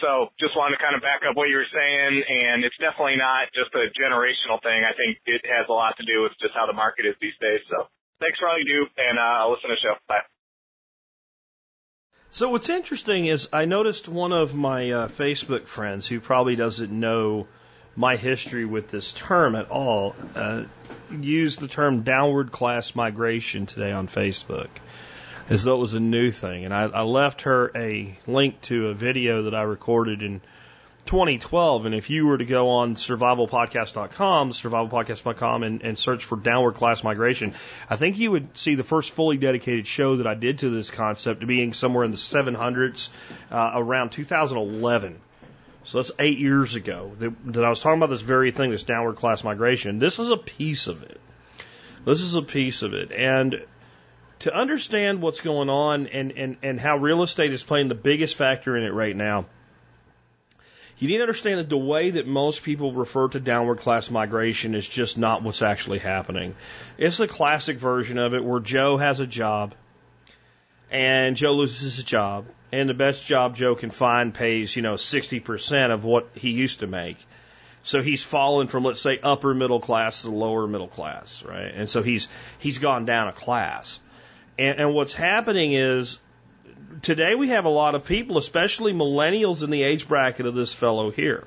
So just wanted to kind of back up what you were saying, and it's definitely not just a generational thing. I think it has a lot to do with just how the market is these days. So thanks for all you do, and uh, I'll listen to the show. Bye. So what's interesting is I noticed one of my uh, Facebook friends who probably doesn't know my history with this term at all uh, used the term downward class migration today on Facebook as though it was a new thing. And I, I left her a link to a video that I recorded in 2012. And if you were to go on survivalpodcast.com, survivalpodcast.com, and, and search for downward class migration, I think you would see the first fully dedicated show that I did to this concept being somewhere in the 700s uh, around 2011. So that's eight years ago that, that I was talking about this very thing, this downward class migration. This is a piece of it. This is a piece of it. And to understand what's going on and, and, and how real estate is playing the biggest factor in it right now, you need to understand that the way that most people refer to downward class migration is just not what's actually happening. It's the classic version of it where Joe has a job and Joe loses his job and the best job Joe can find pays, you know, 60% of what he used to make. So he's fallen from, let's say, upper middle class to lower middle class, right? And so he's, he's gone down a class. And, and what's happening is today we have a lot of people, especially millennials in the age bracket of this fellow here,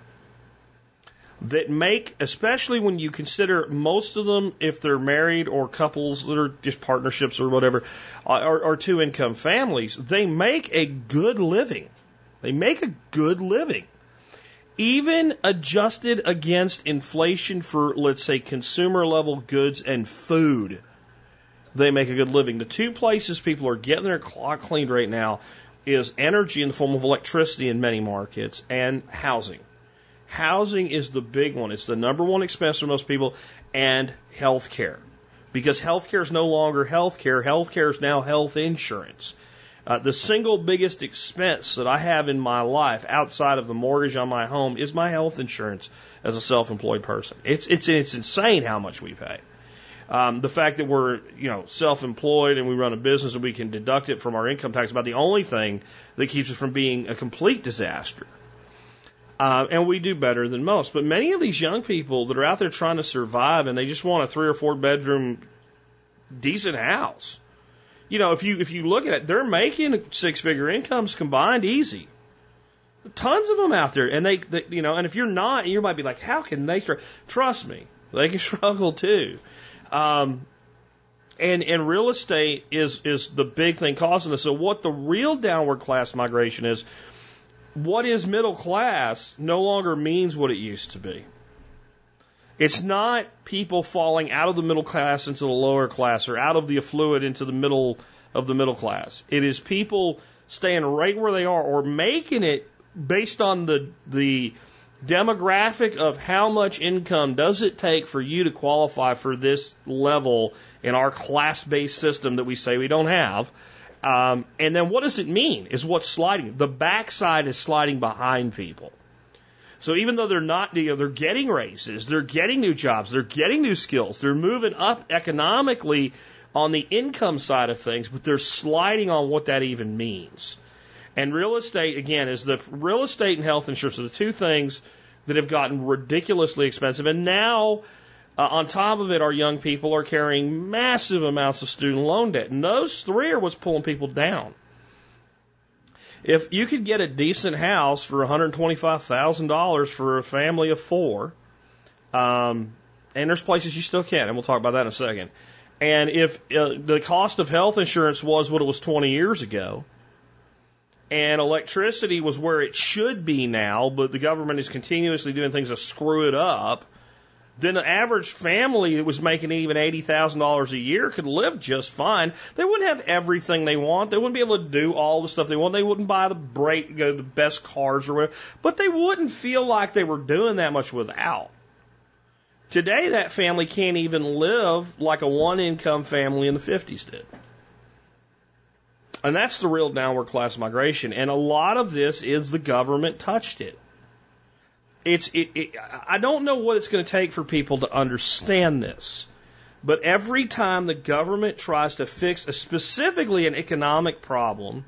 that make, especially when you consider most of them, if they're married or couples that are just partnerships or whatever, uh, are, or two income families, they make a good living. They make a good living. Even adjusted against inflation for, let's say, consumer level goods and food they make a good living. The two places people are getting their clock cleaned right now is energy in the form of electricity in many markets and housing. Housing is the big one. It's the number one expense for most people and health care. Because health care is no longer health care. Health care is now health insurance. Uh, the single biggest expense that I have in my life outside of the mortgage on my home is my health insurance as a self-employed person. It's, it's, it's insane how much we pay. Um, the fact that we're, you know, self-employed and we run a business and we can deduct it from our income tax about the only thing that keeps us from being a complete disaster. Uh, and we do better than most. But many of these young people that are out there trying to survive and they just want a three or four bedroom decent house. You know, if you if you look at it, they're making six figure incomes combined easy. Tons of them out there, and they, they you know, and if you're not, you might be like, how can they? Tr-? Trust me, they can <laughs> struggle too. Um, And and real estate is is the big thing causing this. So what the real downward class migration is, what is middle class no longer means what it used to be. It's not people falling out of the middle class into the lower class or out of the affluent into the middle of the middle class. It is people staying right where they are or making it based on the the demographic of how much income does it take for you to qualify for this level in our class based system that we say we don't have. Um, and then what does it mean is what's sliding. The backside is sliding behind people. So even though they're not, you know, they're getting raises, they're getting new jobs, they're getting new skills, they're moving up economically on the income side of things, but they're sliding on what that even means. And real estate, again, is the real estate and health insurance are the two things that have gotten ridiculously expensive. And now, uh, on top of it, our young people are carrying massive amounts of student loan debt. And those three are what's pulling people down. If you could get a decent house for $125,000 for a family of four, um, and there's places you still can, and we'll talk about that in a second. And if uh, the cost of health insurance was what it was 20 years ago, and electricity was where it should be now, but the government is continuously doing things to screw it up, then the average family that was making even $80,000 a year could live just fine. They wouldn't have everything they want. They wouldn't be able to do all the stuff they want. They wouldn't buy the break, you know, the best cars or whatever, but they wouldn't feel like they were doing that much without. Today, that family can't even live like a one income family in the 50s did. And that's the real downward class migration. And a lot of this is the government touched it. It's, it, it, I don't know what it's going to take for people to understand this. But every time the government tries to fix a, specifically an economic problem,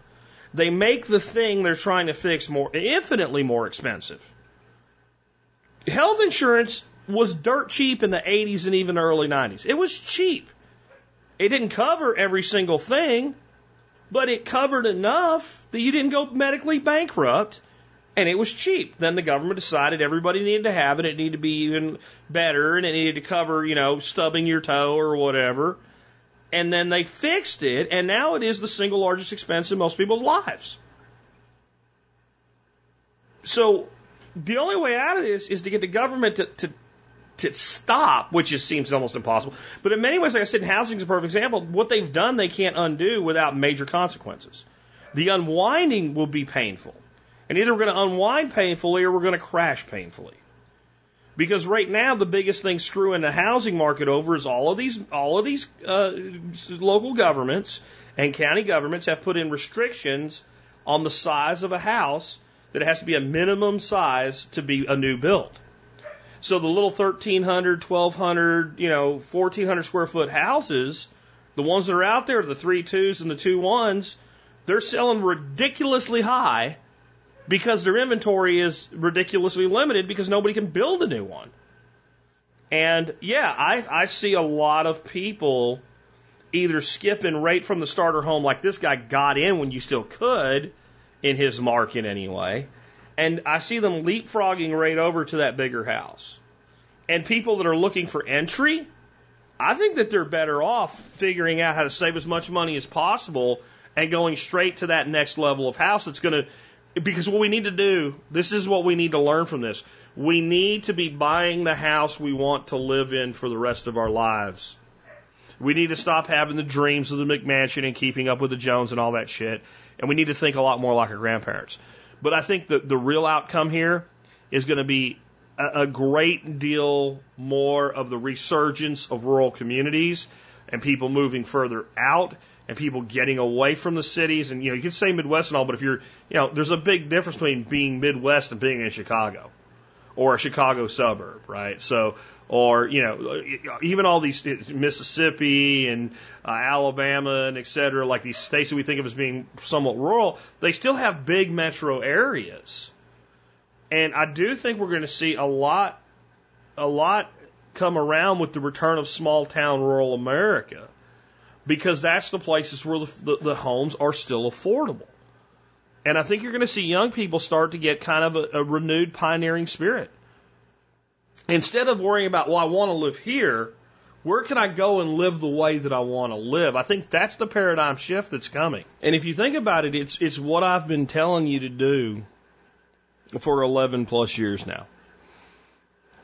they make the thing they're trying to fix more, infinitely more expensive. Health insurance was dirt cheap in the 80s and even early 90s. It was cheap. It didn't cover every single thing, but it covered enough that you didn't go medically bankrupt and it was cheap. Then the government decided everybody needed to have it. It needed to be even better and it needed to cover, you know, stubbing your toe or whatever. And then they fixed it and now it is the single largest expense in most people's lives. So the only way out of this is to get the government to, to to stop, which just seems almost impossible. But in many ways, like I said, housing is a perfect example. What they've done, they can't undo without major consequences. The unwinding will be painful. And either we're going to unwind painfully or we're going to crash painfully. Because right now, the biggest thing screwing the housing market over is all of these, all of these uh, local governments and county governments have put in restrictions on the size of a house that it has to be a minimum size to be a new build. So the little 1,300, 1,200, you know, 1,400 square foot houses, the ones that are out there, the three twos and the two ones, they're selling ridiculously high because their inventory is ridiculously limited because nobody can build a new one. And yeah, I, I see a lot of people either skipping right from the starter home like this guy got in when you still could in his market anyway and I see them leapfrogging right over to that bigger house. And people that are looking for entry, I think that they're better off figuring out how to save as much money as possible and going straight to that next level of house that's going to, because what we need to do, this is what we need to learn from this. We need to be buying the house we want to live in for the rest of our lives. We need to stop having the dreams of the McMansion and keeping up with the Jones and all that shit. And we need to think a lot more like our grandparents. But I think that the real outcome here is going to be a, a great deal more of the resurgence of rural communities and people moving further out and people getting away from the cities. And, you know, you can say Midwest and all, but if you're, you know, there's a big difference between being Midwest and being in Chicago or a Chicago suburb, right? So, or, you know, even all these Mississippi and uh, Alabama and et cetera, like these states that we think of as being somewhat rural, they still have big metro areas. And I do think we're going to see a lot, a lot come around with the return of small town rural America because that's the places where the, the, the homes are still affordable. And I think you're going to see young people start to get kind of a, a renewed pioneering spirit. Instead of worrying about, well, I want to live here, Where can I go and live the way that I want to live? I think that's the paradigm shift that's coming. And if you think about it, it's, it's what I've been telling you to do for 11 plus years now.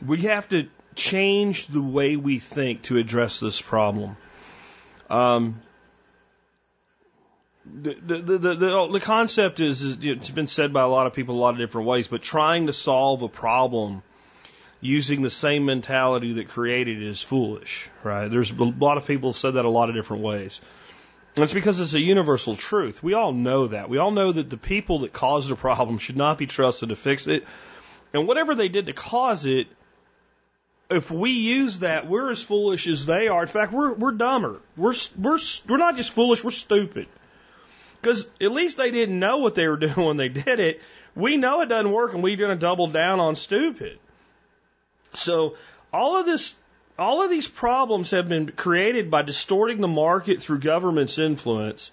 We have to change the way we think to address this problem. Um, the, the, the, the, the concept is, is, it's been said by a lot of people a lot of different ways, but trying to solve a problem using the same mentality that created it is foolish, right? There's a lot of people said that a lot of different ways. And it's because it's a universal truth. We all know that. We all know that the people that caused the problem should not be trusted to fix it. And whatever they did to cause it, if we use that, we're as foolish as they are. In fact, we're, we're dumber. We're, we're, we're not just foolish, we're stupid. Because at least they didn't know what they were <laughs> doing when they did it. We know it doesn't work and we're going to double down on stupid. So all of this, all of these problems have been created by distorting the market through government's influence.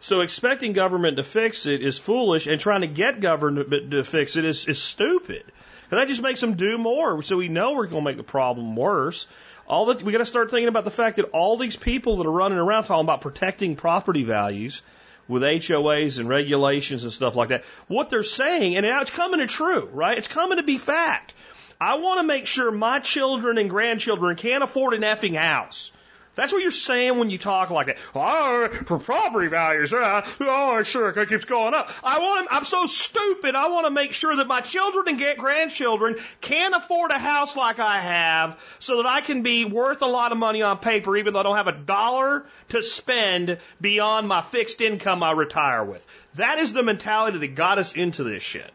So expecting government to fix it is foolish, and trying to get government to fix it is, is stupid. And that just makes them do more. So we know we're going to make the problem worse. All that we got to start thinking about the fact that all these people that are running around talking about protecting property values with HOAs and regulations and stuff like that, what they're saying, and now it's coming to true, right? It's coming to be fact. I want to make sure my children and grandchildren can't afford an effing house. That's what you're saying when you talk like that. Oh, for property values, uh, oh, sure, it keeps going up. I want, I'm so stupid. I want to make sure that my children and grandchildren can afford a house like I have, so that I can be worth a lot of money on paper, even though I don't have a dollar to spend beyond my fixed income I retire with. That is the mentality that got us into this shit.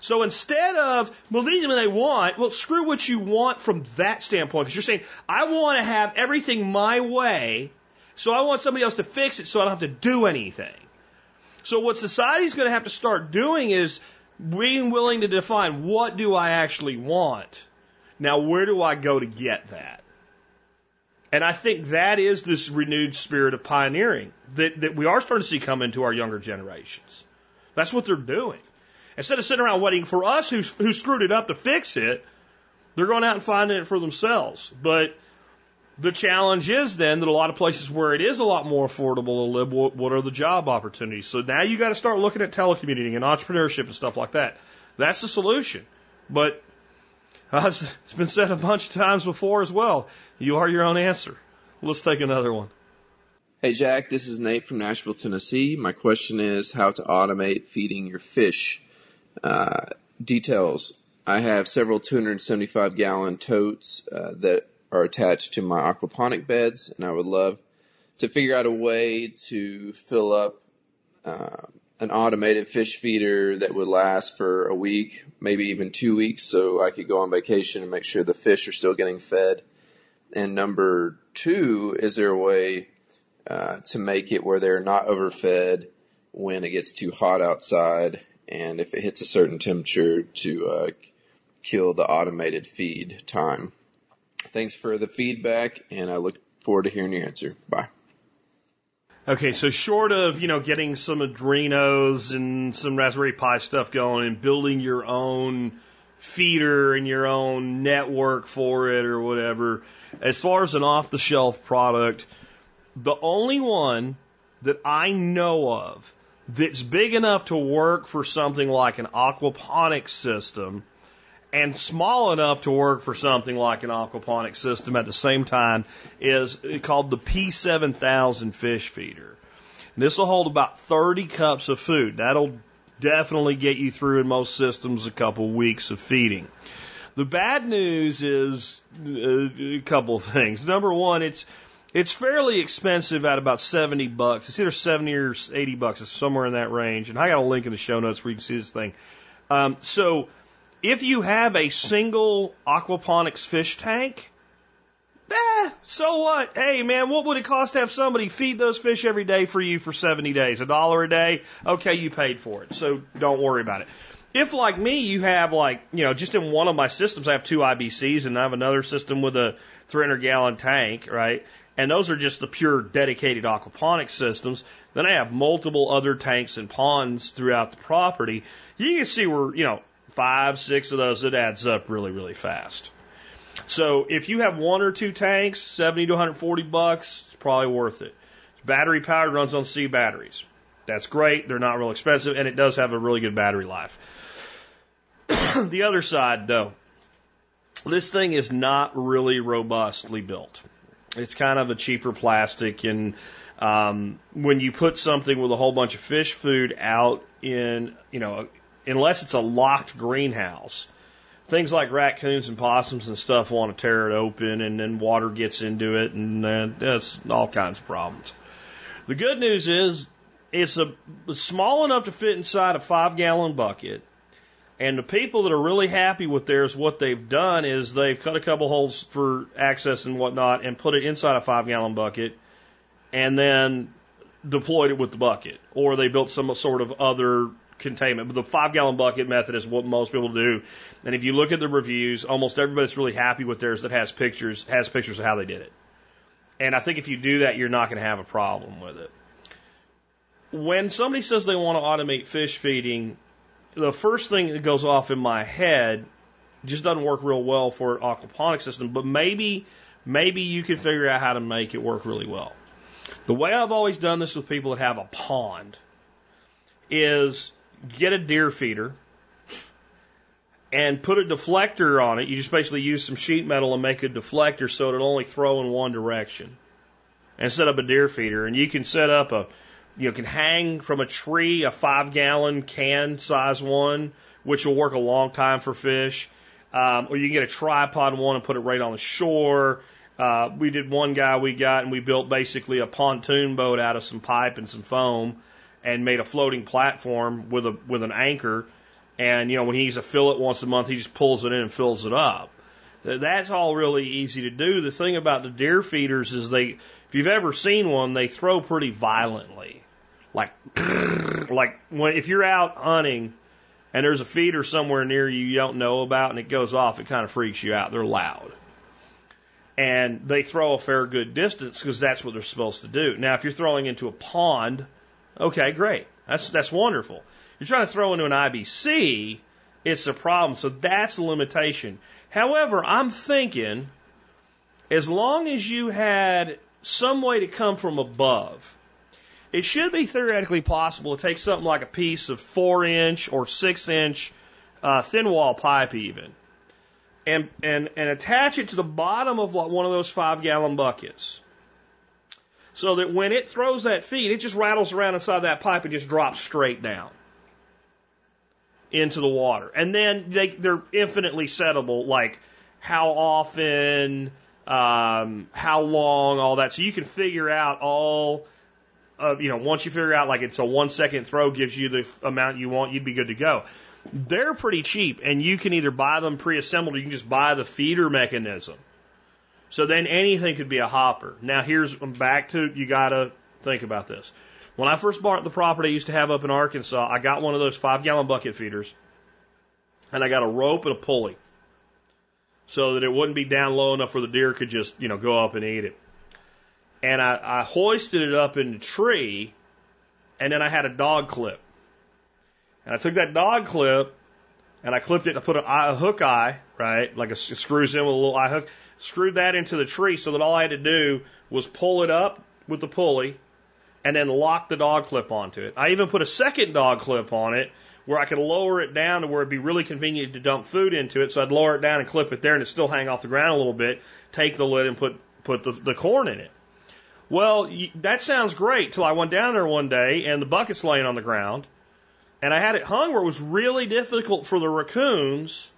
So instead of believing they want, well, screw what you want from that standpoint. Because you're saying, I want to have everything my way, so I want somebody else to fix it so I don't have to do anything. So what society's going to have to start doing is being willing to define what do I actually want? Now, where do I go to get that? And I think that is this renewed spirit of pioneering that, that we are starting to see come into our younger generations. That's what they're doing. Instead of sitting around waiting for us who, who screwed it up to fix it, they're going out and finding it for themselves. But the challenge is then that a lot of places where it is a lot more affordable to live, what, what are the job opportunities? So now you got to start looking at telecommuting and entrepreneurship and stuff like that. That's the solution. But uh, it's been said a bunch of times before as well. You are your own answer. Let's take another one. Hey Jack, this is Nate from Nashville, Tennessee. My question is how to automate feeding your fish. Uh, details. I have several 275 gallon totes uh, that are attached to my aquaponic beds, and I would love to figure out a way to fill up uh, an automated fish feeder that would last for a week, maybe even two weeks, so I could go on vacation and make sure the fish are still getting fed. And number two, is there a way uh, to make it where they're not overfed when it gets too hot outside and if it hits a certain temperature to uh, kill the automated feed time. Thanks for the feedback, and I look forward to hearing your answer. Bye. Okay, so short of, you know, getting some Arduinos and some Raspberry Pi stuff going and building your own feeder and your own network for it or whatever, as far as an off the shelf product, the only one that I know of that's big enough to work for something like an aquaponics system and small enough to work for something like an aquaponics system at the same time is called the P7000 fish feeder. This will hold about 30 cups of food. That'll definitely get you through in most systems a couple weeks of feeding. The bad news is uh, a couple of things. Number one, it's it's fairly expensive at about 70 bucks. It's either 70 or 80 bucks. It's somewhere in that range. And I got a link in the show notes where you can see this thing. Um, so if you have a single aquaponics fish tank, eh, so what? Hey man, what would it cost to have somebody feed those fish every day for you for 70 days? A dollar a day? Okay, you paid for it. So don't worry about it. If like me, you have like, you know, just in one of my systems, I have two IBCs and I have another system with a 300 gallon tank, right? And those are just the pure dedicated aquaponics systems. Then I have multiple other tanks and ponds throughout the property. You can see where, you know, five, six of those, it adds up really, really fast. So if you have one or two tanks, 70 to 140 bucks, it's probably worth it. Battery powered, runs on C batteries. That's great. They're not real expensive, and it does have a really good battery life. <coughs> the other side, though, this thing is not really robustly built. It's kind of a cheaper plastic, and um, when you put something with a whole bunch of fish food out in, you know, unless it's a locked greenhouse, things like raccoons and possums and stuff want to tear it open, and then water gets into it, and uh, that's all kinds of problems. The good news is it's a small enough to fit inside a five gallon bucket. And the people that are really happy with theirs, what they've done is they've cut a couple holes for access and whatnot and put it inside a five gallon bucket and then deployed it with the bucket. Or they built some sort of other containment. But the five gallon bucket method is what most people do. And if you look at the reviews, almost everybody's really happy with theirs that has pictures has pictures of how they did it. And I think if you do that, you're not going to have a problem with it. When somebody says they want to automate fish feeding, the first thing that goes off in my head just doesn't work real well for an aquaponic system, but maybe maybe you can figure out how to make it work really well. The way I've always done this with people that have a pond is get a deer feeder and put a deflector on it. You just basically use some sheet metal and make a deflector so it'll only throw in one direction. And set up a deer feeder. And you can set up a, you know, can hang from a tree a five gallon can size one, which will work a long time for fish. Um, or you can get a tripod one and put it right on the shore. Uh, we did one guy we got and we built basically a pontoon boat out of some pipe and some foam and made a floating platform with a with an anchor. And you know when he needs to fill it once a month, he just pulls it in and fills it up. That's all really easy to do. The thing about the deer feeders is they, if you've ever seen one, they throw pretty violently, like <clears throat> like when if you're out hunting and there's a feeder somewhere near you you don't know about and it goes off, it kind of freaks you out. They're loud. And they throw a fair good distance because that's what they're supposed to do. Now, if you're throwing into a pond, okay, great. That's, that's wonderful. You're trying to throw into an IBC, it's a problem. So that's a limitation. However, I'm thinking as long as you had some way to come from above, it should be theoretically possible to take something like a piece of four inch or six inch uh, thin wall pipe even and, and, and attach it to the bottom of one of those five gallon buckets. So that when it throws that feed, it just rattles around inside that pipe and just drops straight down into the water. And then they, they're infinitely settable, like how often, um, how long, all that. So you can figure out all of, you know, once you figure out like it's a one second throw gives you the amount you want, you'd be good to go. They're pretty cheap, and you can either buy them pre-assembled or you can just buy the feeder mechanism. So then anything could be a hopper. Now here's um, back to you got to think about this. When I first bought the property I used to have up in Arkansas, I got one of those five gallon bucket feeders, and I got a rope and a pulley, so that it wouldn't be down low enough where the deer could just you know go up and eat it. And I, I hoisted it up in the tree, and then I had a dog clip. And I took that dog clip and I clipped it and I put a, a hook eye, right? Like a, it screws in with a little eye hook. Screwed that into the tree so that all I had to do was pull it up with the pulley and then lock the dog clip onto it. I even put a second dog clip on it where I could lower it down to where it'd be really convenient to dump food into it. So I'd lower it down and clip it there and it'd still hang off the ground a little bit, take the lid and put, put the, the corn in it. Well, that sounds great till I went down there one day and the bucket's laying on the ground and I had it hung where it was really difficult for the raccoons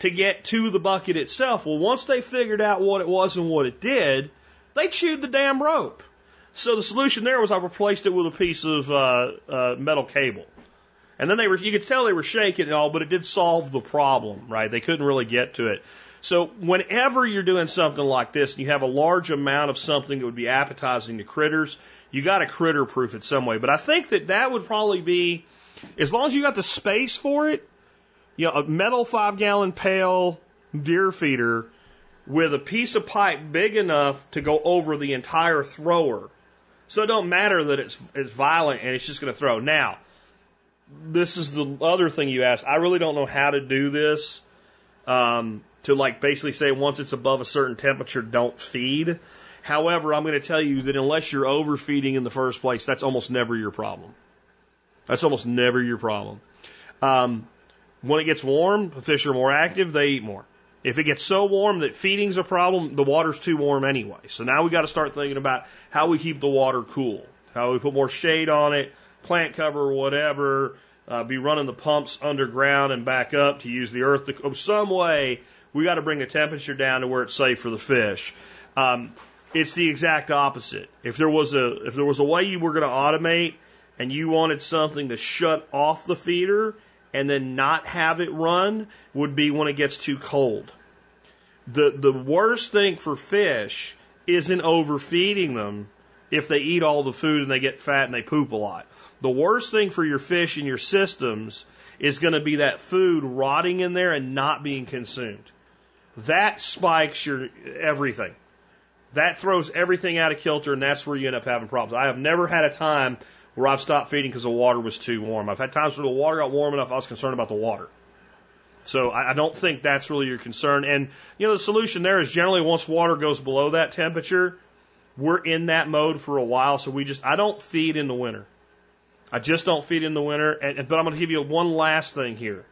to get to the bucket itself. Well, once they figured out what it was and what it did, they chewed the damn rope. So the solution there was I replaced it with a piece of uh, uh, metal cable. And then they were, you could tell they were shaking and all, but it did solve the problem, right? They couldn't really get to it. So whenever you're doing something like this and you have a large amount of something that would be appetizing to critters, you got to critter proof it some way. But I think that that would probably be, as long as you got the space for it, you know, a metal five gallon pail deer feeder with a piece of pipe big enough to go over the entire thrower. So it don't matter that it's it's violent and it's just going to throw. Now, this is the other thing you asked. I really don't know how to do this. Um, to like basically say once it's above a certain temperature, don't feed. However, I'm going to tell you that unless you're overfeeding in the first place, that's almost never your problem. That's almost never your problem. Um, when it gets warm, the fish are more active, they eat more. If it gets so warm that feeding's a problem, the water's too warm anyway. So now we got to start thinking about how we keep the water cool, how we put more shade on it, plant cover, whatever, uh, be running the pumps underground and back up to use the earth. To, some way we got to bring the temperature down to where it's safe for the fish. Um, it's the exact opposite. If there was a if there was a way you were going to automate and you wanted something to shut off the feeder and then not have it run would be when it gets too cold. The the worst thing for fish isn't overfeeding them if they eat all the food and they get fat and they poop a lot. The worst thing for your fish and your systems is going to be that food rotting in there and not being consumed. That spikes your everything. That throws everything out of kilter, and that's where you end up having problems. I have never had a time where I've stopped feeding because the water was too warm. I've had times where the water got warm enough I was concerned about the water. So I, I don't think that's really your concern. And you know the solution there is generally once water goes below that temperature, we're in that mode for a while. So we just I don't feed in the winter. I just don't feed in the winter. And, but I'm going to give you one last thing here.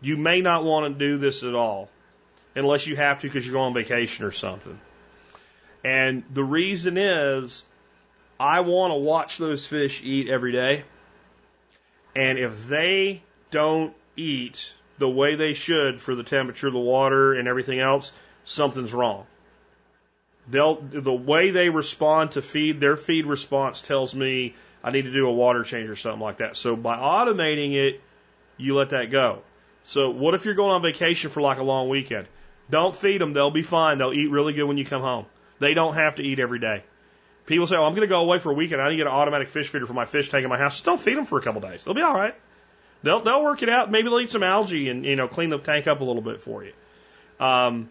You may not want to do this at all unless you have to because you're going on vacation or something. And the reason is I want to watch those fish eat every day. And if they don't eat the way they should for the temperature of the water and everything else, something's wrong. They'll, the way they respond to feed, their feed response tells me I need to do a water change or something like that. So by automating it, you let that go. So what if you're going on vacation for like a long weekend? Don't feed them. They'll be fine. They'll eat really good when you come home. They don't have to eat every day. People say, "Oh, I'm going to go away for a weekend. I need to get an automatic fish feeder for my fish tank in my house." Just don't feed them for a couple days. They'll be all right. They'll they'll work it out. Maybe they'll eat some algae and you know clean the tank up a little bit for you. Um,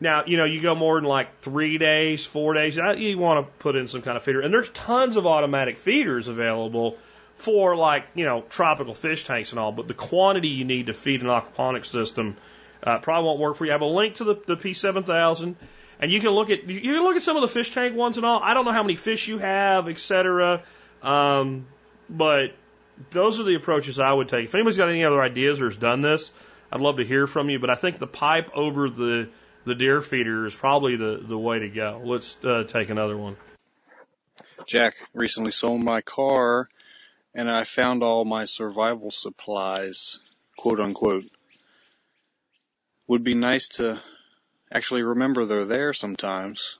now you know you go more than like three days, four days. uh, You want to put in some kind of feeder, and there's tons of automatic feeders available for like you know tropical fish tanks and all. But the quantity you need to feed an aquaponics system uh, probably won't work for you. I have a link to the, the P7000. And you can look at you can look at some of the fish tank ones and all. I don't know how many fish you have, etc. Um, but those are the approaches I would take. If anybody's got any other ideas or has done this, I'd love to hear from you. But I think the pipe over the the deer feeder is probably the the way to go. Let's uh, take another one. Jack recently sold my car, and I found all my survival supplies, quote unquote. Would be nice to actually remember they're there sometimes.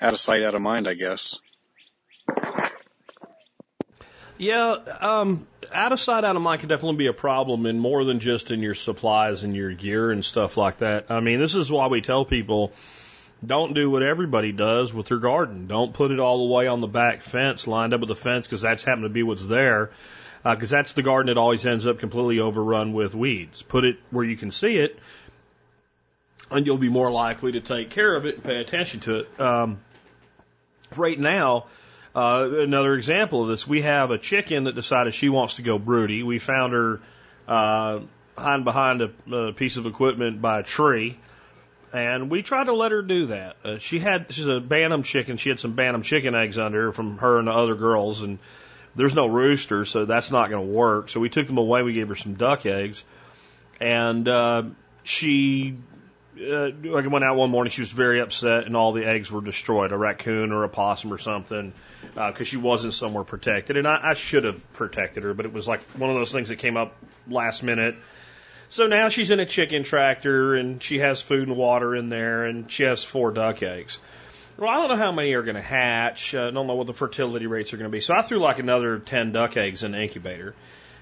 Out of sight, out of mind, I guess. Yeah, um, out of sight, out of mind can definitely be a problem, and more than just in your supplies and your gear and stuff like that. I mean, this is why we tell people don't do what everybody does with their garden. Don't put it all the way on the back fence, lined up with the fence, because that's happened to be what's there. Because uh, that's the garden that always ends up completely overrun with weeds. Put it where you can see it, and you'll be more likely to take care of it and pay attention to it. Um, right now, uh, another example of this, we have a chicken that decided she wants to go broody. We found her uh, hiding behind a, a piece of equipment by a tree, and we tried to let her do that. Uh, she had she's a bantam chicken. She had some bantam chicken eggs under her from her and the other girls, and there's no rooster, so that's not going to work. So we took them away. We gave her some duck eggs, and uh, she uh, I went out one morning, she was very upset, and all the eggs were destroyed. A raccoon or a possum or something, because uh, she wasn't somewhere protected. And I, I should have protected her, but it was like one of those things that came up last minute. So now she's in a chicken tractor, and she has food and water in there, and she has four duck eggs. Well, I don't know how many are going to hatch. I don't know what the fertility rates are going to be. So I threw like another 10 duck eggs in the incubator.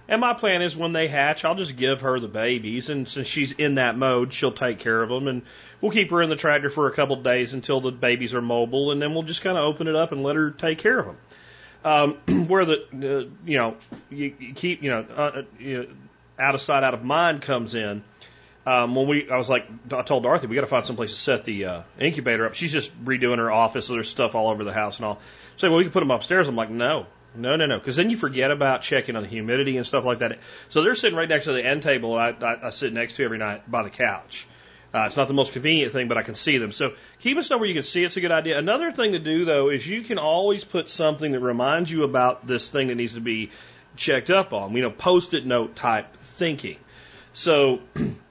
And my plan is when they hatch, I'll just give her the babies, and since she's in that mode, she'll take care of them, and we'll keep her in the tractor for a couple of days until the babies are mobile, and then we'll just kind of open it up and let her take care of them. Um, <clears throat> where the uh, you know you, you keep you know, uh, uh, you know out of sight, out of mind comes in. Um, when we, I was like, I told Dorothy, we got to find some place to set the uh, incubator up. She's just redoing her office, so there's stuff all over the house and all. So well, we can put them upstairs. I'm like, no, No, no, no. Because then you forget about checking on the humidity and stuff like that. So they're sitting right next to the end table I, I, I sit next to every night by the couch. Uh, it's not the most convenient thing, but I can see them. So keeping stuff where you can see it's a good idea. Another thing to do though is you can always put something that reminds you about this thing that needs to be checked up on. You know, post-it note type thinking. So <clears throat>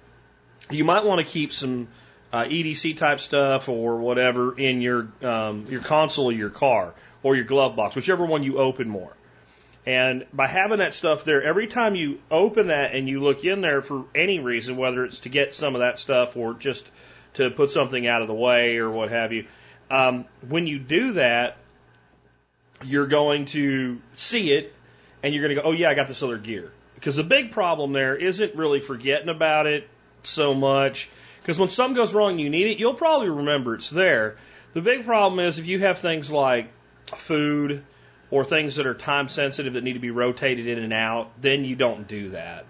you might want to keep some uh, EDC type stuff or whatever in your um, your console of your car or your glove box, whichever one you open more. And by having that stuff there, every time you open that and you look in there for any reason, whether it's to get some of that stuff or just to put something out of the way or what have you, um, when you do that, you're going to see it and you're going to go, oh yeah, I got this other gear. Because the big problem there isn't really forgetting about it so much. Because when something goes wrong you need it, you'll probably remember it's there. The big problem is if you have things like food or things that are time sensitive that need to be rotated in and out, then you don't do that.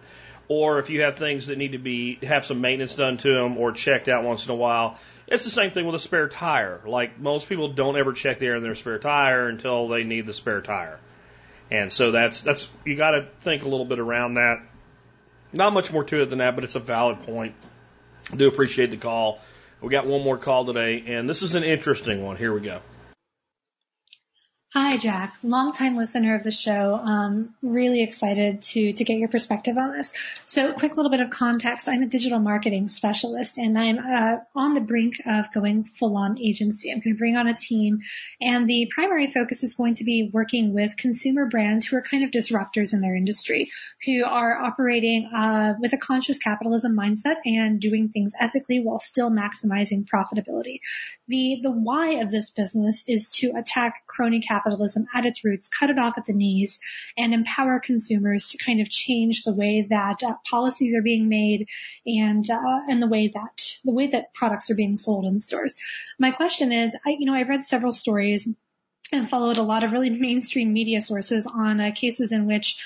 Or if you have things that need to be have some maintenance done to them or checked out once in a while, it's the same thing with a spare tire. Like most people don't ever check the air in their spare tire until they need the spare tire. And so that's that's you got to think a little bit around that. Not much more to it than that, but it's a valid point. I do appreciate the call. We got one more call today, and this is an interesting one. Here we go. Hi, Jack. Longtime listener of the show. Um, really excited to to get your perspective on this. So, quick little bit of context. I'm a digital marketing specialist, and I'm uh, on the brink of going full on agency. I'm going to bring on a team, and the primary focus is going to be working with consumer brands who are kind of disruptors in their industry, who are operating uh, with a conscious capitalism mindset and doing things ethically while still maximizing profitability. The the why of this business is to attack crony capitalism capitalism at its roots, cut it off at the knees, and empower consumers to kind of change the way that uh, policies are being made and uh, and the way that the way that products are being sold in stores. My question is, I you know I've read several stories and followed a lot of really <laughs> mainstream media sources on uh, cases in which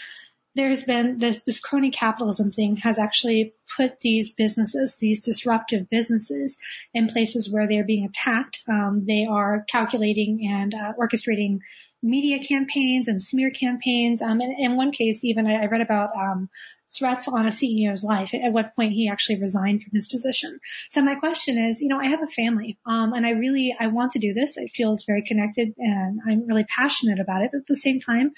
there has been this, this crony capitalism thing has actually put these businesses, these disruptive businesses in places where they're being attacked. Um, they are calculating and uh, orchestrating media campaigns and smear campaigns. Um, and in one case, even I, I read about um, threats on a CEO's life. At what point he actually resigned from his position. So my question is, you know, I have a family, um, and I really, I want to do this. It feels very connected and I'm really passionate about it. At the same time,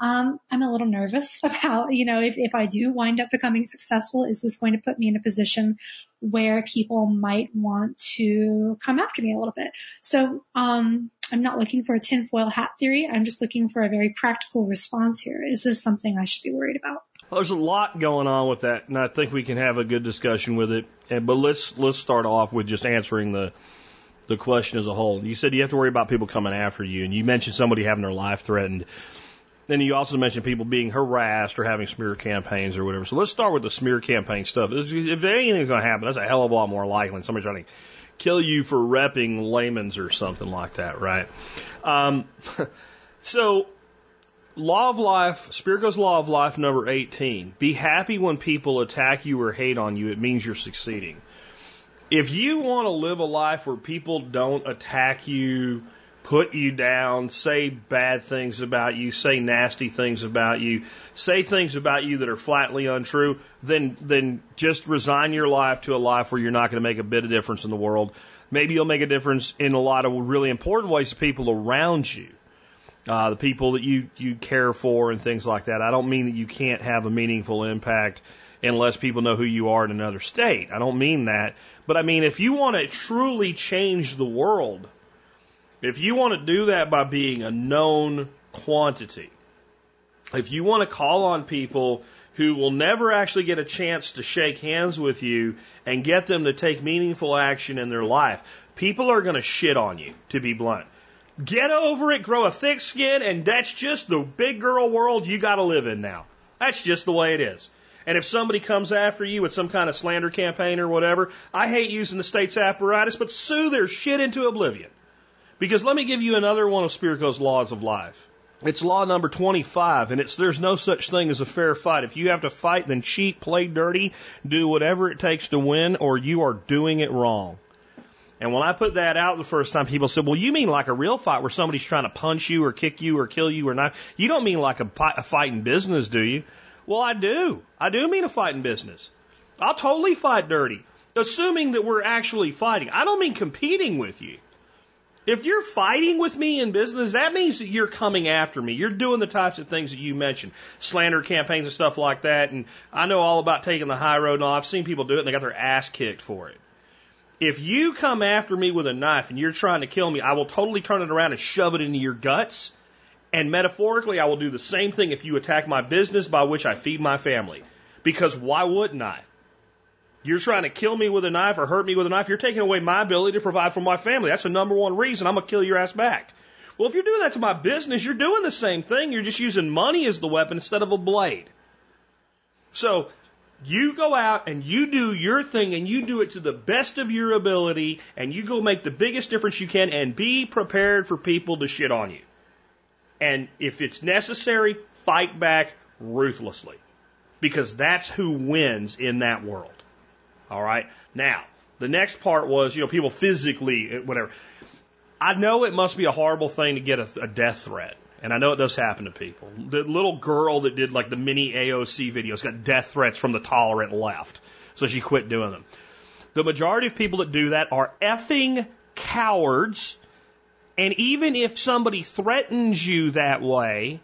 um, I'm a little nervous <laughs> about, you know, if, if I do wind up becoming successful, is this going to put me in a position where people might want to come after me a little bit? So, um, I'm not looking for a tinfoil hat theory. I'm just looking for a very practical response here. Is this something I should be worried about? There's a lot going on with that, and I think we can have a good discussion with it. And, but let's let's start off with just answering the the question as a whole. You said you have to worry about people coming after you, and you mentioned somebody having their life threatened. Then you also mentioned people being harassed or having smear campaigns or whatever. So let's start with the smear campaign stuff. If anything's going to happen, that's a hell of a lot more likely than somebody trying to kill you for repping layman's or something like that, right? Um, <laughs> so Law of Life, Spirko's Law of Life number 18. Be happy when people attack you or hate on you. It means you're succeeding. If you want to live a life where people don't attack you, put you down, say bad things about you, say nasty things about you, say things about you that are flatly untrue, then, then just resign your life to a life where you're not going to make a bit of difference in the world. Maybe you'll make a difference in a lot of really important ways to people around you uh, the people that you, you care for and things like that. I don't mean that you can't have a meaningful impact unless people know who you are in another state. I don't mean that. But I mean, if you want to truly change the world, if you want to do that by being a known quantity, if you want to call on people who will never actually get a chance to shake hands with you and get them to take meaningful action in their life, people are going to shit on you, to be blunt. Get over it, grow a thick skin, and that's just the big girl world you got to live in now. That's just the way it is. And if somebody comes after you with some kind of slander campaign or whatever, I hate using the state's apparatus, but sue their shit into oblivion. Because let me give you another one of Spirko's laws of life. It's law number 25, and it's there's no such thing as a fair fight. If you have to fight, then cheat, play dirty, do whatever it takes to win, or you are doing it wrong. And when I put that out the first time, people said, well, you mean like a real fight where somebody's trying to punch you or kick you or kill you or not? You don't mean like a, a fight in business, do you? Well, I do. I do mean a fight in business. I'll totally fight dirty, assuming that we're actually fighting. I don't mean competing with you. If you're fighting with me in business, that means that you're coming after me. You're doing the types of things that you mentioned, slander campaigns and stuff like that. And I know all about taking the high road and. I've seen people do it and they got their ass kicked for it. If you come after me with a knife and you're trying to kill me, I will totally turn it around and shove it into your guts. And metaphorically, I will do the same thing if you attack my business by which I feed my family. Because why wouldn't I? You're trying to kill me with a knife or hurt me with a knife. You're taking away my ability to provide for my family. That's the number one reason I'm going to kill your ass back. Well, if you're doing that to my business, you're doing the same thing. You're just using money as the weapon instead of a blade. So you go out and you do your thing and you do it to the best of your ability and you go make the biggest difference you can and be prepared for people to shit on you. And if it's necessary, fight back ruthlessly because that's who wins in that world. All right. Now, the next part was, you know, people physically, whatever. I know it must be a horrible thing to get a, a death threat. And I know it does happen to people. The little girl that did like the mini AOC videos got death threats from the tolerant left. So she quit doing them. The majority of people that do that are effing cowards. And even if somebody threatens you that way,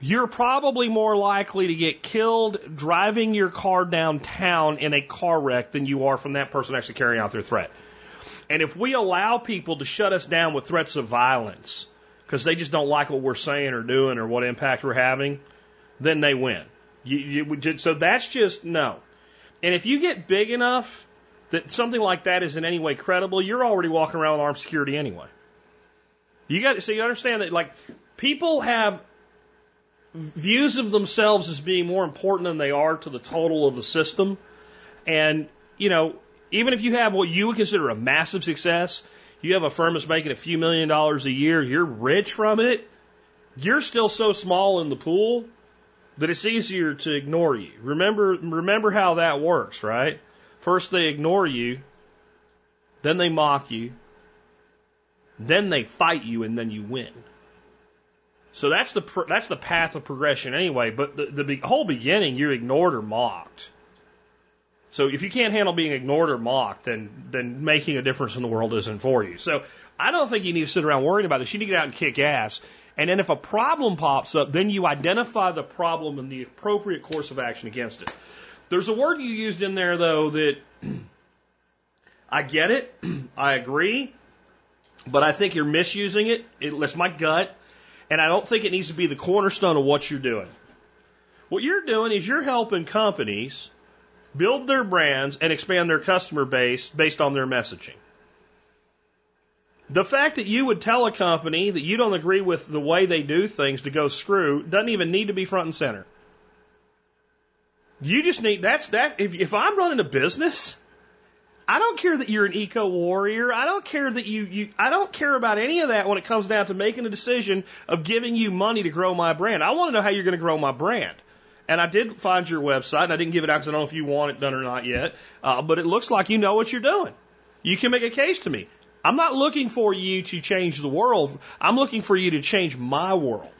you're probably more likely to get killed driving your car downtown in a car wreck than you are from that person actually carrying out their threat. And if we allow people to shut us down with threats of violence because they just don't like what we're saying or doing or what impact we're having, then they win. You, you, so that's just no. And if you get big enough that something like that is in any way credible, you're already walking around with armed security anyway. You got so you understand that like people have views of themselves as being more important than they are to the total of the system. And, you know, even if you have what you would consider a massive success, you have a firm that's making a few million dollars a year, you're rich from it, you're still so small in the pool that it's easier to ignore you. Remember, remember how that works, right? First they ignore you, then they mock you, then they fight you, and then you win. So that's the that's the path of progression anyway. But the, the whole beginning, you're ignored or mocked. So if you can't handle being ignored or mocked, then then making a difference in the world isn't for you. So I don't think you need to sit around worrying about this. You need to get out and kick ass. And then if a problem pops up, then you identify the problem and the appropriate course of action against it. There's a word you used in there though that <clears throat> I get it, <clears throat> I agree, but I think you're misusing it. it my gut. And I don't think it needs to be the cornerstone of what you're doing. What you're doing is you're helping companies build their brands and expand their customer base based on their messaging. The fact that you would tell a company that you don't agree with the way they do things to go screw doesn't even need to be front and center. You just need that's that if if I'm running a business, I don't care that you're an eco warrior. I don't care that you, you, I don't care about any of that when it comes down to making a decision of giving you money to grow my brand. I want to know how you're going to grow my brand. And I did find your website, and I didn't give it out because I don't know if you want it done or not yet. Uh, but it looks like you know what you're doing. You can make a case to me. I'm not looking for you to change the world. I'm looking for you to change my world.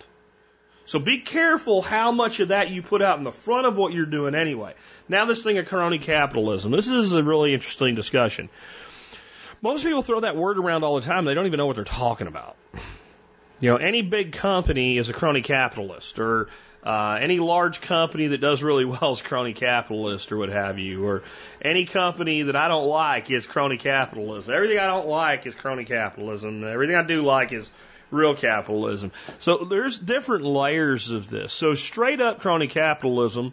So be careful how much of that you put out in the front of what you're doing anyway. Now this thing of crony capitalism. This is a really interesting discussion. Most people throw that word around all the time. They don't even know what they're talking about. You know, any big company is a crony capitalist, or uh, any large company that does really <laughs> well is crony capitalist, or what have you, or any company that I don't like is crony capitalism. Everything I don't like is crony capitalism. Everything I do like is real capitalism. So there's different layers of this. So straight up crony capitalism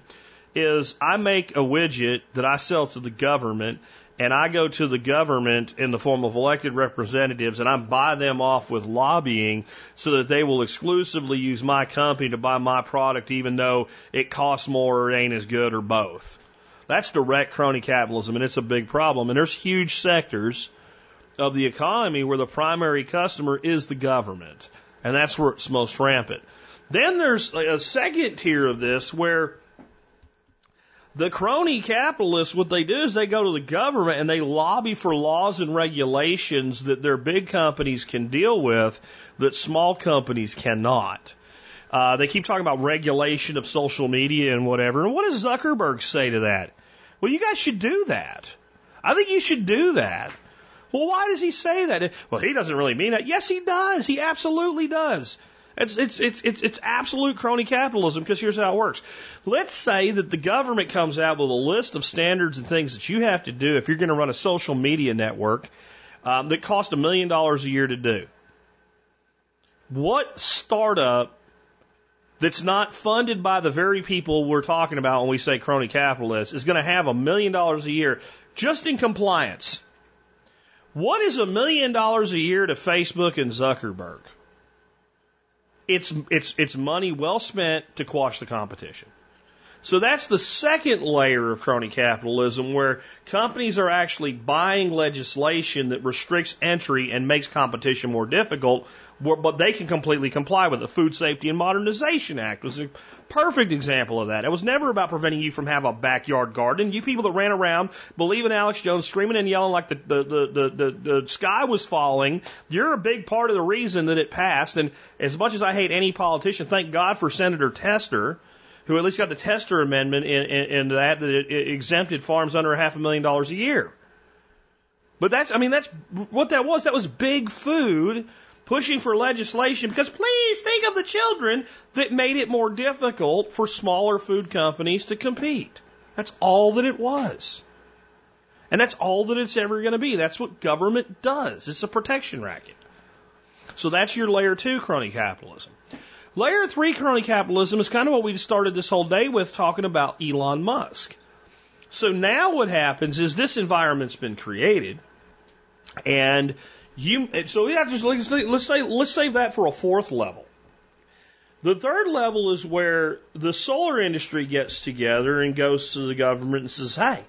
is I make a widget that I sell to the government and I go to the government in the form of elected representatives and I buy them off with lobbying so that they will exclusively use my company to buy my product even though it costs more or ain't as good or both. That's direct crony capitalism and it's a big problem. And there's huge sectors of the economy where the primary customer is the government. And that's where it's most rampant. Then there's a second tier of this where The crony capitalists, what they do is they go to the government and they lobby for laws and regulations that their big companies can deal with that small companies cannot. Uh, they keep talking about regulation of social media and whatever. And what does Zuckerberg say to that? Well, you guys should do that. I think you should do that. Well, why does he say that? Well, he doesn't really mean that. Yes, he does. He absolutely does. It's, it's, it's, it's, it's absolute crony capitalism because here's how it works. Let's say that the government comes out with a list of standards and things that you have to do if you're going to run a social media network um, that cost a million dollars a year to do. What startup that's not funded by the very people we're talking about when we say crony capitalists is going to have a million dollars a year just in compliance? What is a million dollars a year to Facebook and Zuckerberg? It's it's it's money well spent to quash the competition. So that's the second layer of crony capitalism where companies are actually buying legislation that restricts entry and makes competition more difficult, but they can completely comply with it. The Food Safety and Modernization Act was a perfect example of that. It was never about preventing you from having a backyard garden. You people that ran around believing Alex Jones, screaming and yelling like the, the, the, the, the, the sky was falling, you're a big part of the reason that it passed. And as much as I hate any politician, thank God for Senator Tester who at least got the Tester Amendment in, in, in that that it, it exempted farms under a half a million dollars a year. But that's, I mean, that's what that was. That was big food pushing for legislation because please think of the children that made it more difficult for smaller food companies to compete. That's all that it was. And that's all that it's ever going to be. That's what government does. It's a protection racket. So that's your layer two crony capitalism. Layer three crony capitalism is kind of what we've started this whole day with talking about Elon Musk. So now what happens is this environment's been created and you, so yeah, just let's say, let's say, let's save that for a fourth level. The third level is where the solar industry gets together and goes to the government and says, Hey,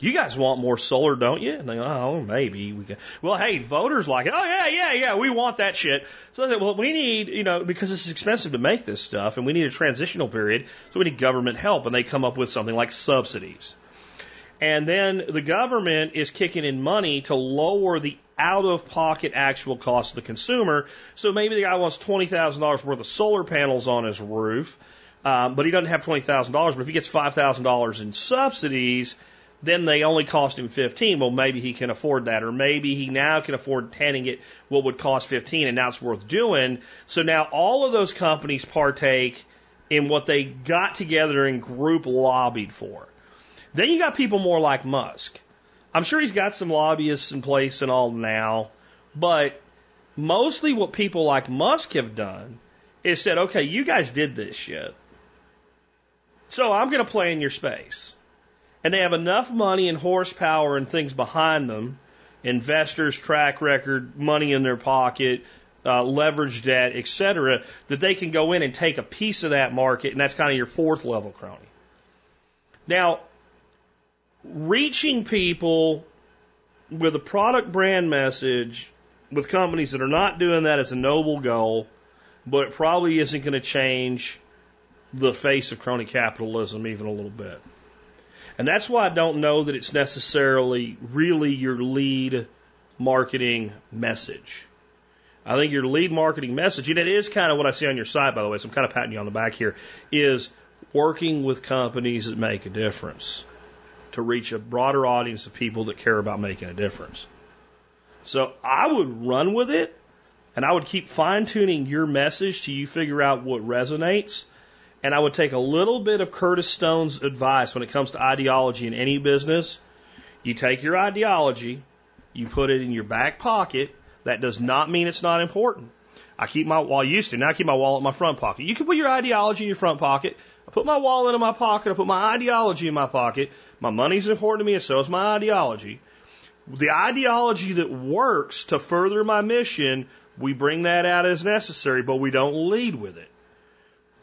you guys want more solar, don't you? And they go, oh, maybe we can. Well, hey, voters like it. Oh, yeah, yeah, yeah, we want that shit. So they, well, we need, you know, because it's expensive to make this stuff and we need a transitional period, so we need government help. And they come up with something like subsidies. And then the government is kicking in money to lower the out of pocket actual cost of the consumer. So maybe the guy wants $20,000 worth of solar panels on his roof, um, but he doesn't have $20,000. But if he gets $5,000 in subsidies, then they only cost him 15. Well, maybe he can afford that, or maybe he now can afford tanning it what would cost 15, and now it's worth doing. So now all of those companies partake in what they got together and group lobbied for. Then you got people more like Musk. I'm sure he's got some lobbyists in place and all now, but mostly what people like Musk have done is said, okay, you guys did this shit. So I'm going to play in your space and they have enough money and horsepower and things behind them investors, track record, money in their pocket, uh, leverage debt, etc., that they can go in and take a piece of that market, and that's kind of your fourth level crony. Now, reaching people with a product brand message with companies that are not doing that is a noble goal, but it probably isn't going to change the face of crony capitalism even a little bit. And that's why I don't know that it's necessarily really your lead marketing message. I think your lead marketing message, and it is kind of what I see on your site, by the way, so I'm kind of patting you on the back here, is working with companies that make a difference to reach a broader audience of people that care about making a difference. So I would run with it and I would keep fine tuning your message till you figure out what resonates and I would take a little bit of Curtis Stone's advice when it comes to ideology in any business. You take your ideology, you put it in your back pocket. That does not mean it's not important. I keep my, well, I used to, now I keep my wallet in my front pocket. You can put your ideology in your front pocket. I put my wallet in my pocket. I put my ideology in my pocket. My money's important to me, and so is my ideology. The ideology that works to further my mission, we bring that out as necessary, but we don't lead with it.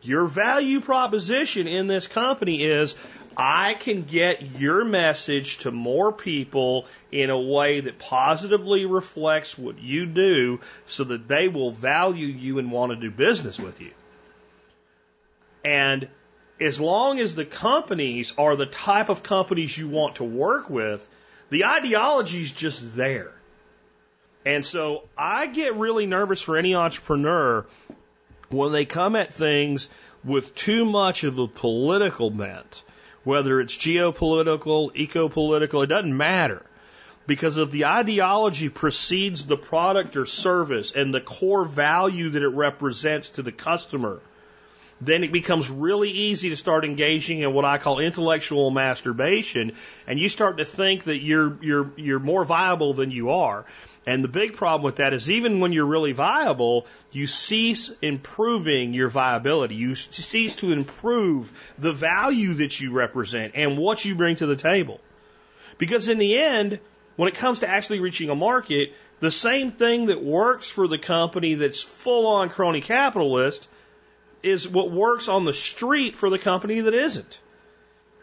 Your value proposition in this company is I can get your message to more people in a way that positively reflects what you do so that they will value you and want to do business with you. And as long as the companies are the type of companies you want to work with, the ideology is just there. And so I get really nervous for any entrepreneur when they come at things with too much of the political bent, whether it's geopolitical, eco-political, it doesn't matter. Because if the ideology precedes the product or service and the core value that it represents to the customer, then it becomes really easy to start engaging in what I call intellectual masturbation, and you start to think that you're you're you're more viable than you are. And the big problem with that is even when you're really viable, you cease improving your viability. You cease to improve the value that you represent and what you bring to the table. Because in the end, when it comes to actually reaching a market, the same thing that works for the company that's full on crony capitalist is what works on the street for the company that isn't.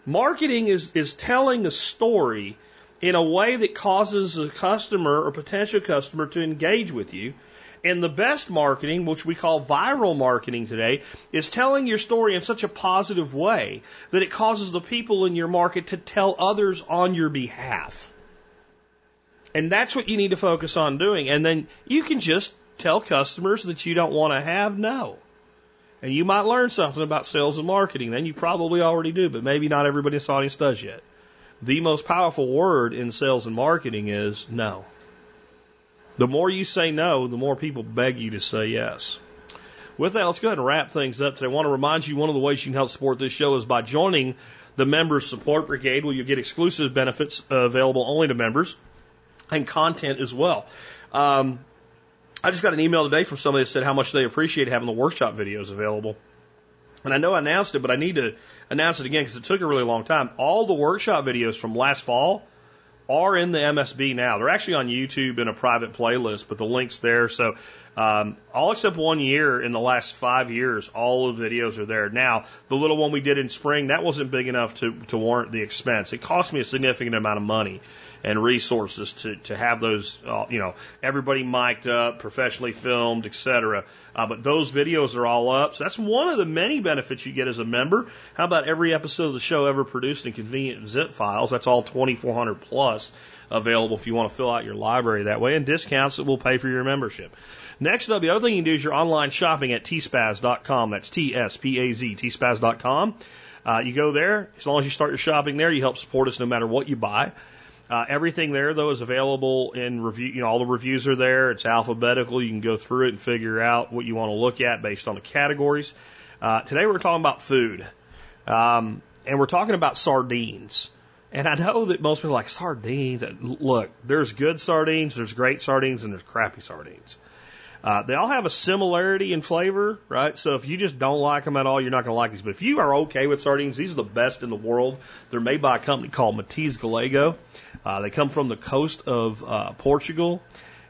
Marketing is, is telling a story in a way that causes a customer or potential customer to engage with you. And the best marketing, which we call viral marketing today, is telling your story in such a positive way that it causes the people in your market to tell others on your behalf. And that's what you need to focus on doing. And then you can just tell customers that you don't want to have no. And you might learn something about sales and marketing. Then you probably already do, but maybe not everybody in this audience does yet. The most powerful word in sales and marketing is no. The more you say no, the more people beg you to say yes. With that, let's go ahead and wrap things up today. I want to remind you one of the ways you can help support this show is by joining the Members Support Brigade, where you get exclusive benefits available only to members and content as well. Um, I just got an email today from somebody that said how much they appreciate having the workshop videos available. And I know I announced it, but I need to announce it again because it took a really long time. All the workshop videos from last fall are in the MSB now. They're actually on YouTube in a private playlist, but the link's there. So, um, all except one year in the last five years, all the videos are there. Now, the little one we did in spring, that wasn't big enough to, to warrant the expense. It cost me a significant amount of money and resources to, to have those, uh, you know, everybody mic'd up, professionally filmed, etc. Uh, but those videos are all up. So that's one of the many benefits you get as a member. How about every episode of the show ever produced in convenient zip files? That's all 2400 plus available if you want to fill out your library that way and discounts that will pay for your membership. Next up, the other thing you can do is your online shopping at tspaz.com. That's T-S-P-A-Z, tspaz.com. Uh, you go there. As long as you start your shopping there, you help support us no matter what you buy. Uh, everything there, though, is available in review. You know, all the reviews are there. It's alphabetical. You can go through it and figure out what you want to look at based on the categories. Uh, today we're talking about food. Um, and we're talking about sardines. And I know that most people are like sardines. Look, there's good sardines, there's great sardines, and there's crappy sardines. Uh, they all have a similarity in flavor, right? So if you just don't like them at all, you're not going to like these. But if you are okay with sardines, these are the best in the world. They're made by a company called Matiz Gallego. Uh, they come from the coast of uh, Portugal.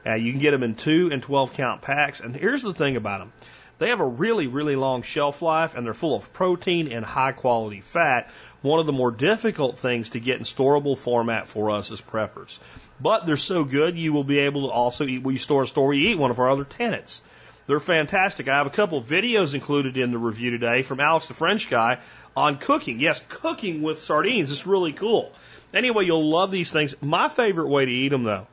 Uh, you can get them in two and 12 count packs. And here's the thing about them. They have a really, really long shelf life and they're full of protein and high quality fat. One of the more difficult things to get in storable format for us as preppers. But they're so good, you will be able to also eat, we store a store, you eat one of our other tenants. They're fantastic. I have a couple of videos included in the review today from Alex the French guy on cooking. Yes, cooking with sardines. It's really cool. Anyway, you'll love these things. My favorite way to eat them, though,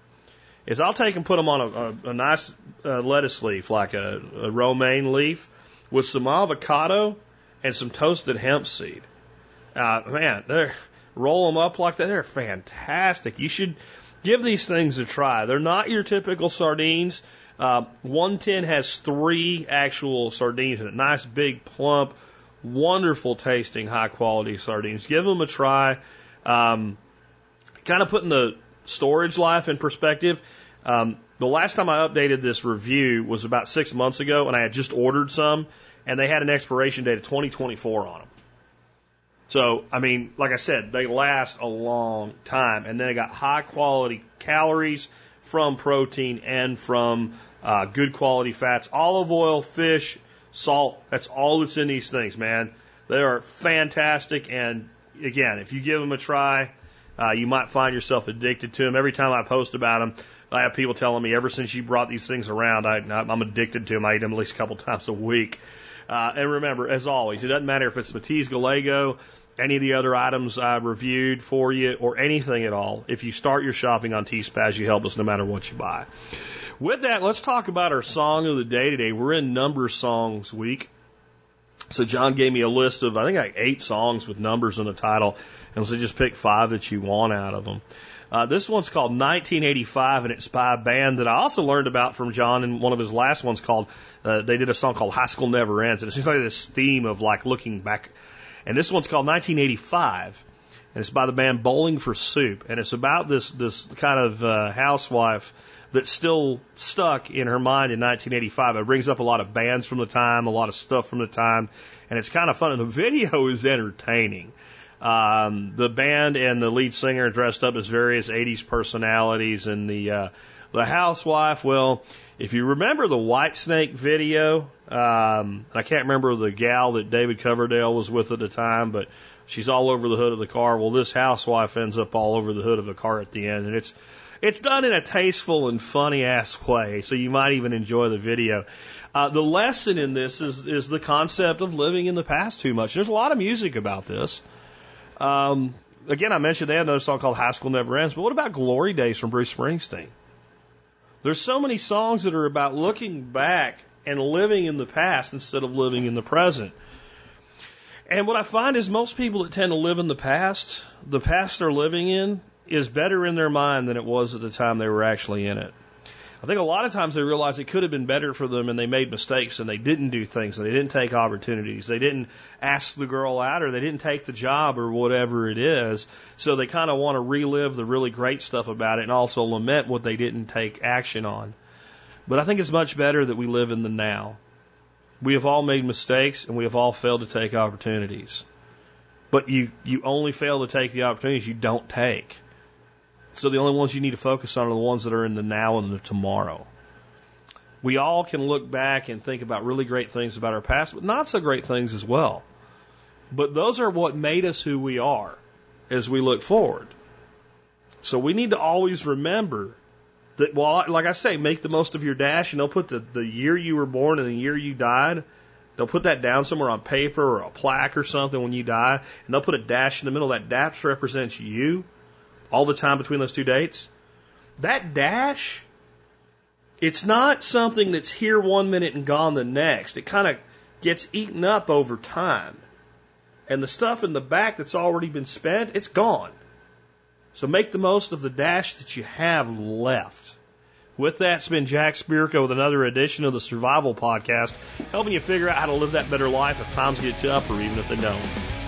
is I'll take and put them on a, a, a nice uh, lettuce leaf, like a, a romaine leaf, with some avocado and some toasted hemp seed. Uh, man, they're roll them up like that. They're fantastic. You should give these things a try. They're not your typical sardines. Uh, 110 has three actual sardines in it. Nice, big, plump, wonderful tasting, high quality sardines. Give them a try. Um, kind of putting the storage life in perspective. Um, the last time I updated this review was about six months ago, and I had just ordered some, and they had an expiration date of 2024 on them. So, I mean, like I said, they last a long time, and then they got high quality calories from protein and from uh, good quality fats, olive oil, fish, salt. That's all that's in these things, man. They are fantastic, and again, if you give them a try, uh, you might find yourself addicted to them. Every time I post about them, I have people telling me ever since you brought these things around, I, I'm addicted to them. I eat them at least a couple <laughs> times a week. Uh, and remember, as always, it doesn't matter if it's Matiz Gallego, any of the other items I've reviewed for you, or anything at all. If you start your shopping on T-Spaz, you help us no matter what you buy. With that, let's talk about our song of the day today. We're in number songs week. So John gave me a list of, I think like eight songs with numbers in the title, and so just pick five that you want out of them. Uh, this one's called 1985, and it's by a band that I also learned about from John in one of his last ones called, uh, they did a song called High School Never Ends, and it seems like this theme of like looking back. And this one's called 1985, and it's by the band Bowling for Soup, and it's about this, this kind of, uh, housewife that's still stuck in her mind in 1985. It brings up a lot of bands from the time, a lot of stuff from the time, and it's kind of fun. And the video <laughs> is entertaining. Um, the band and the lead singer dressed up as various 80s personalities, and the uh, the housewife. Well, if you remember the Whitesnake video, um, I can't remember the gal that David Coverdale was with at the time, but she's all over the hood of the car. Well, this housewife ends up all over the hood of the car at the end, and it's it's done in a tasteful and funny ass way, so you might even enjoy the video. Uh, the lesson in this is is the concept of living in the past too much. There's a lot of music about this. Um, again, I mentioned they had another song called High School Never Ends, but what about Glory Days from Bruce Springsteen? There's so many songs that are about looking back and living in the past instead of living in the present. And what I find is most people that tend to live in the past, the past they're living in is better in their mind than it was at the time they were actually in it. I think a lot of times they realize it could have been better for them and they made mistakes and they didn't do things and they didn't take opportunities. They didn't ask the girl out or they didn't take the job or whatever it is. So they kind of want to relive the really great stuff about it and also lament what they didn't take action on. But I think it's much better that we live in the now. We have all made mistakes and we have all failed to take opportunities. But you, you only fail to take the opportunities you don't take. So the only ones you need to focus on are the ones that are in the now and the tomorrow. We all can look back and think about really great things about our past, but not so great things as well. But those are what made us who we are as we look forward. So we need to always remember that, well, like I say, make the most of your dash and don't put the, the year you were born and the year you died. They'll put that down somewhere on paper or a plaque or something when you die, and they'll put a dash in the middle. That dash represents you all the time between those two dates, that dash, it's not something that's here one minute and gone the next. It kind of gets eaten up over time. And the stuff in the back that's already been spent, it's gone. So make the most of the dash that you have left. With that, it's been Jack Spirko with another edition of the Survival Podcast, helping you figure out how to live that better life if times get tough or even if they don't.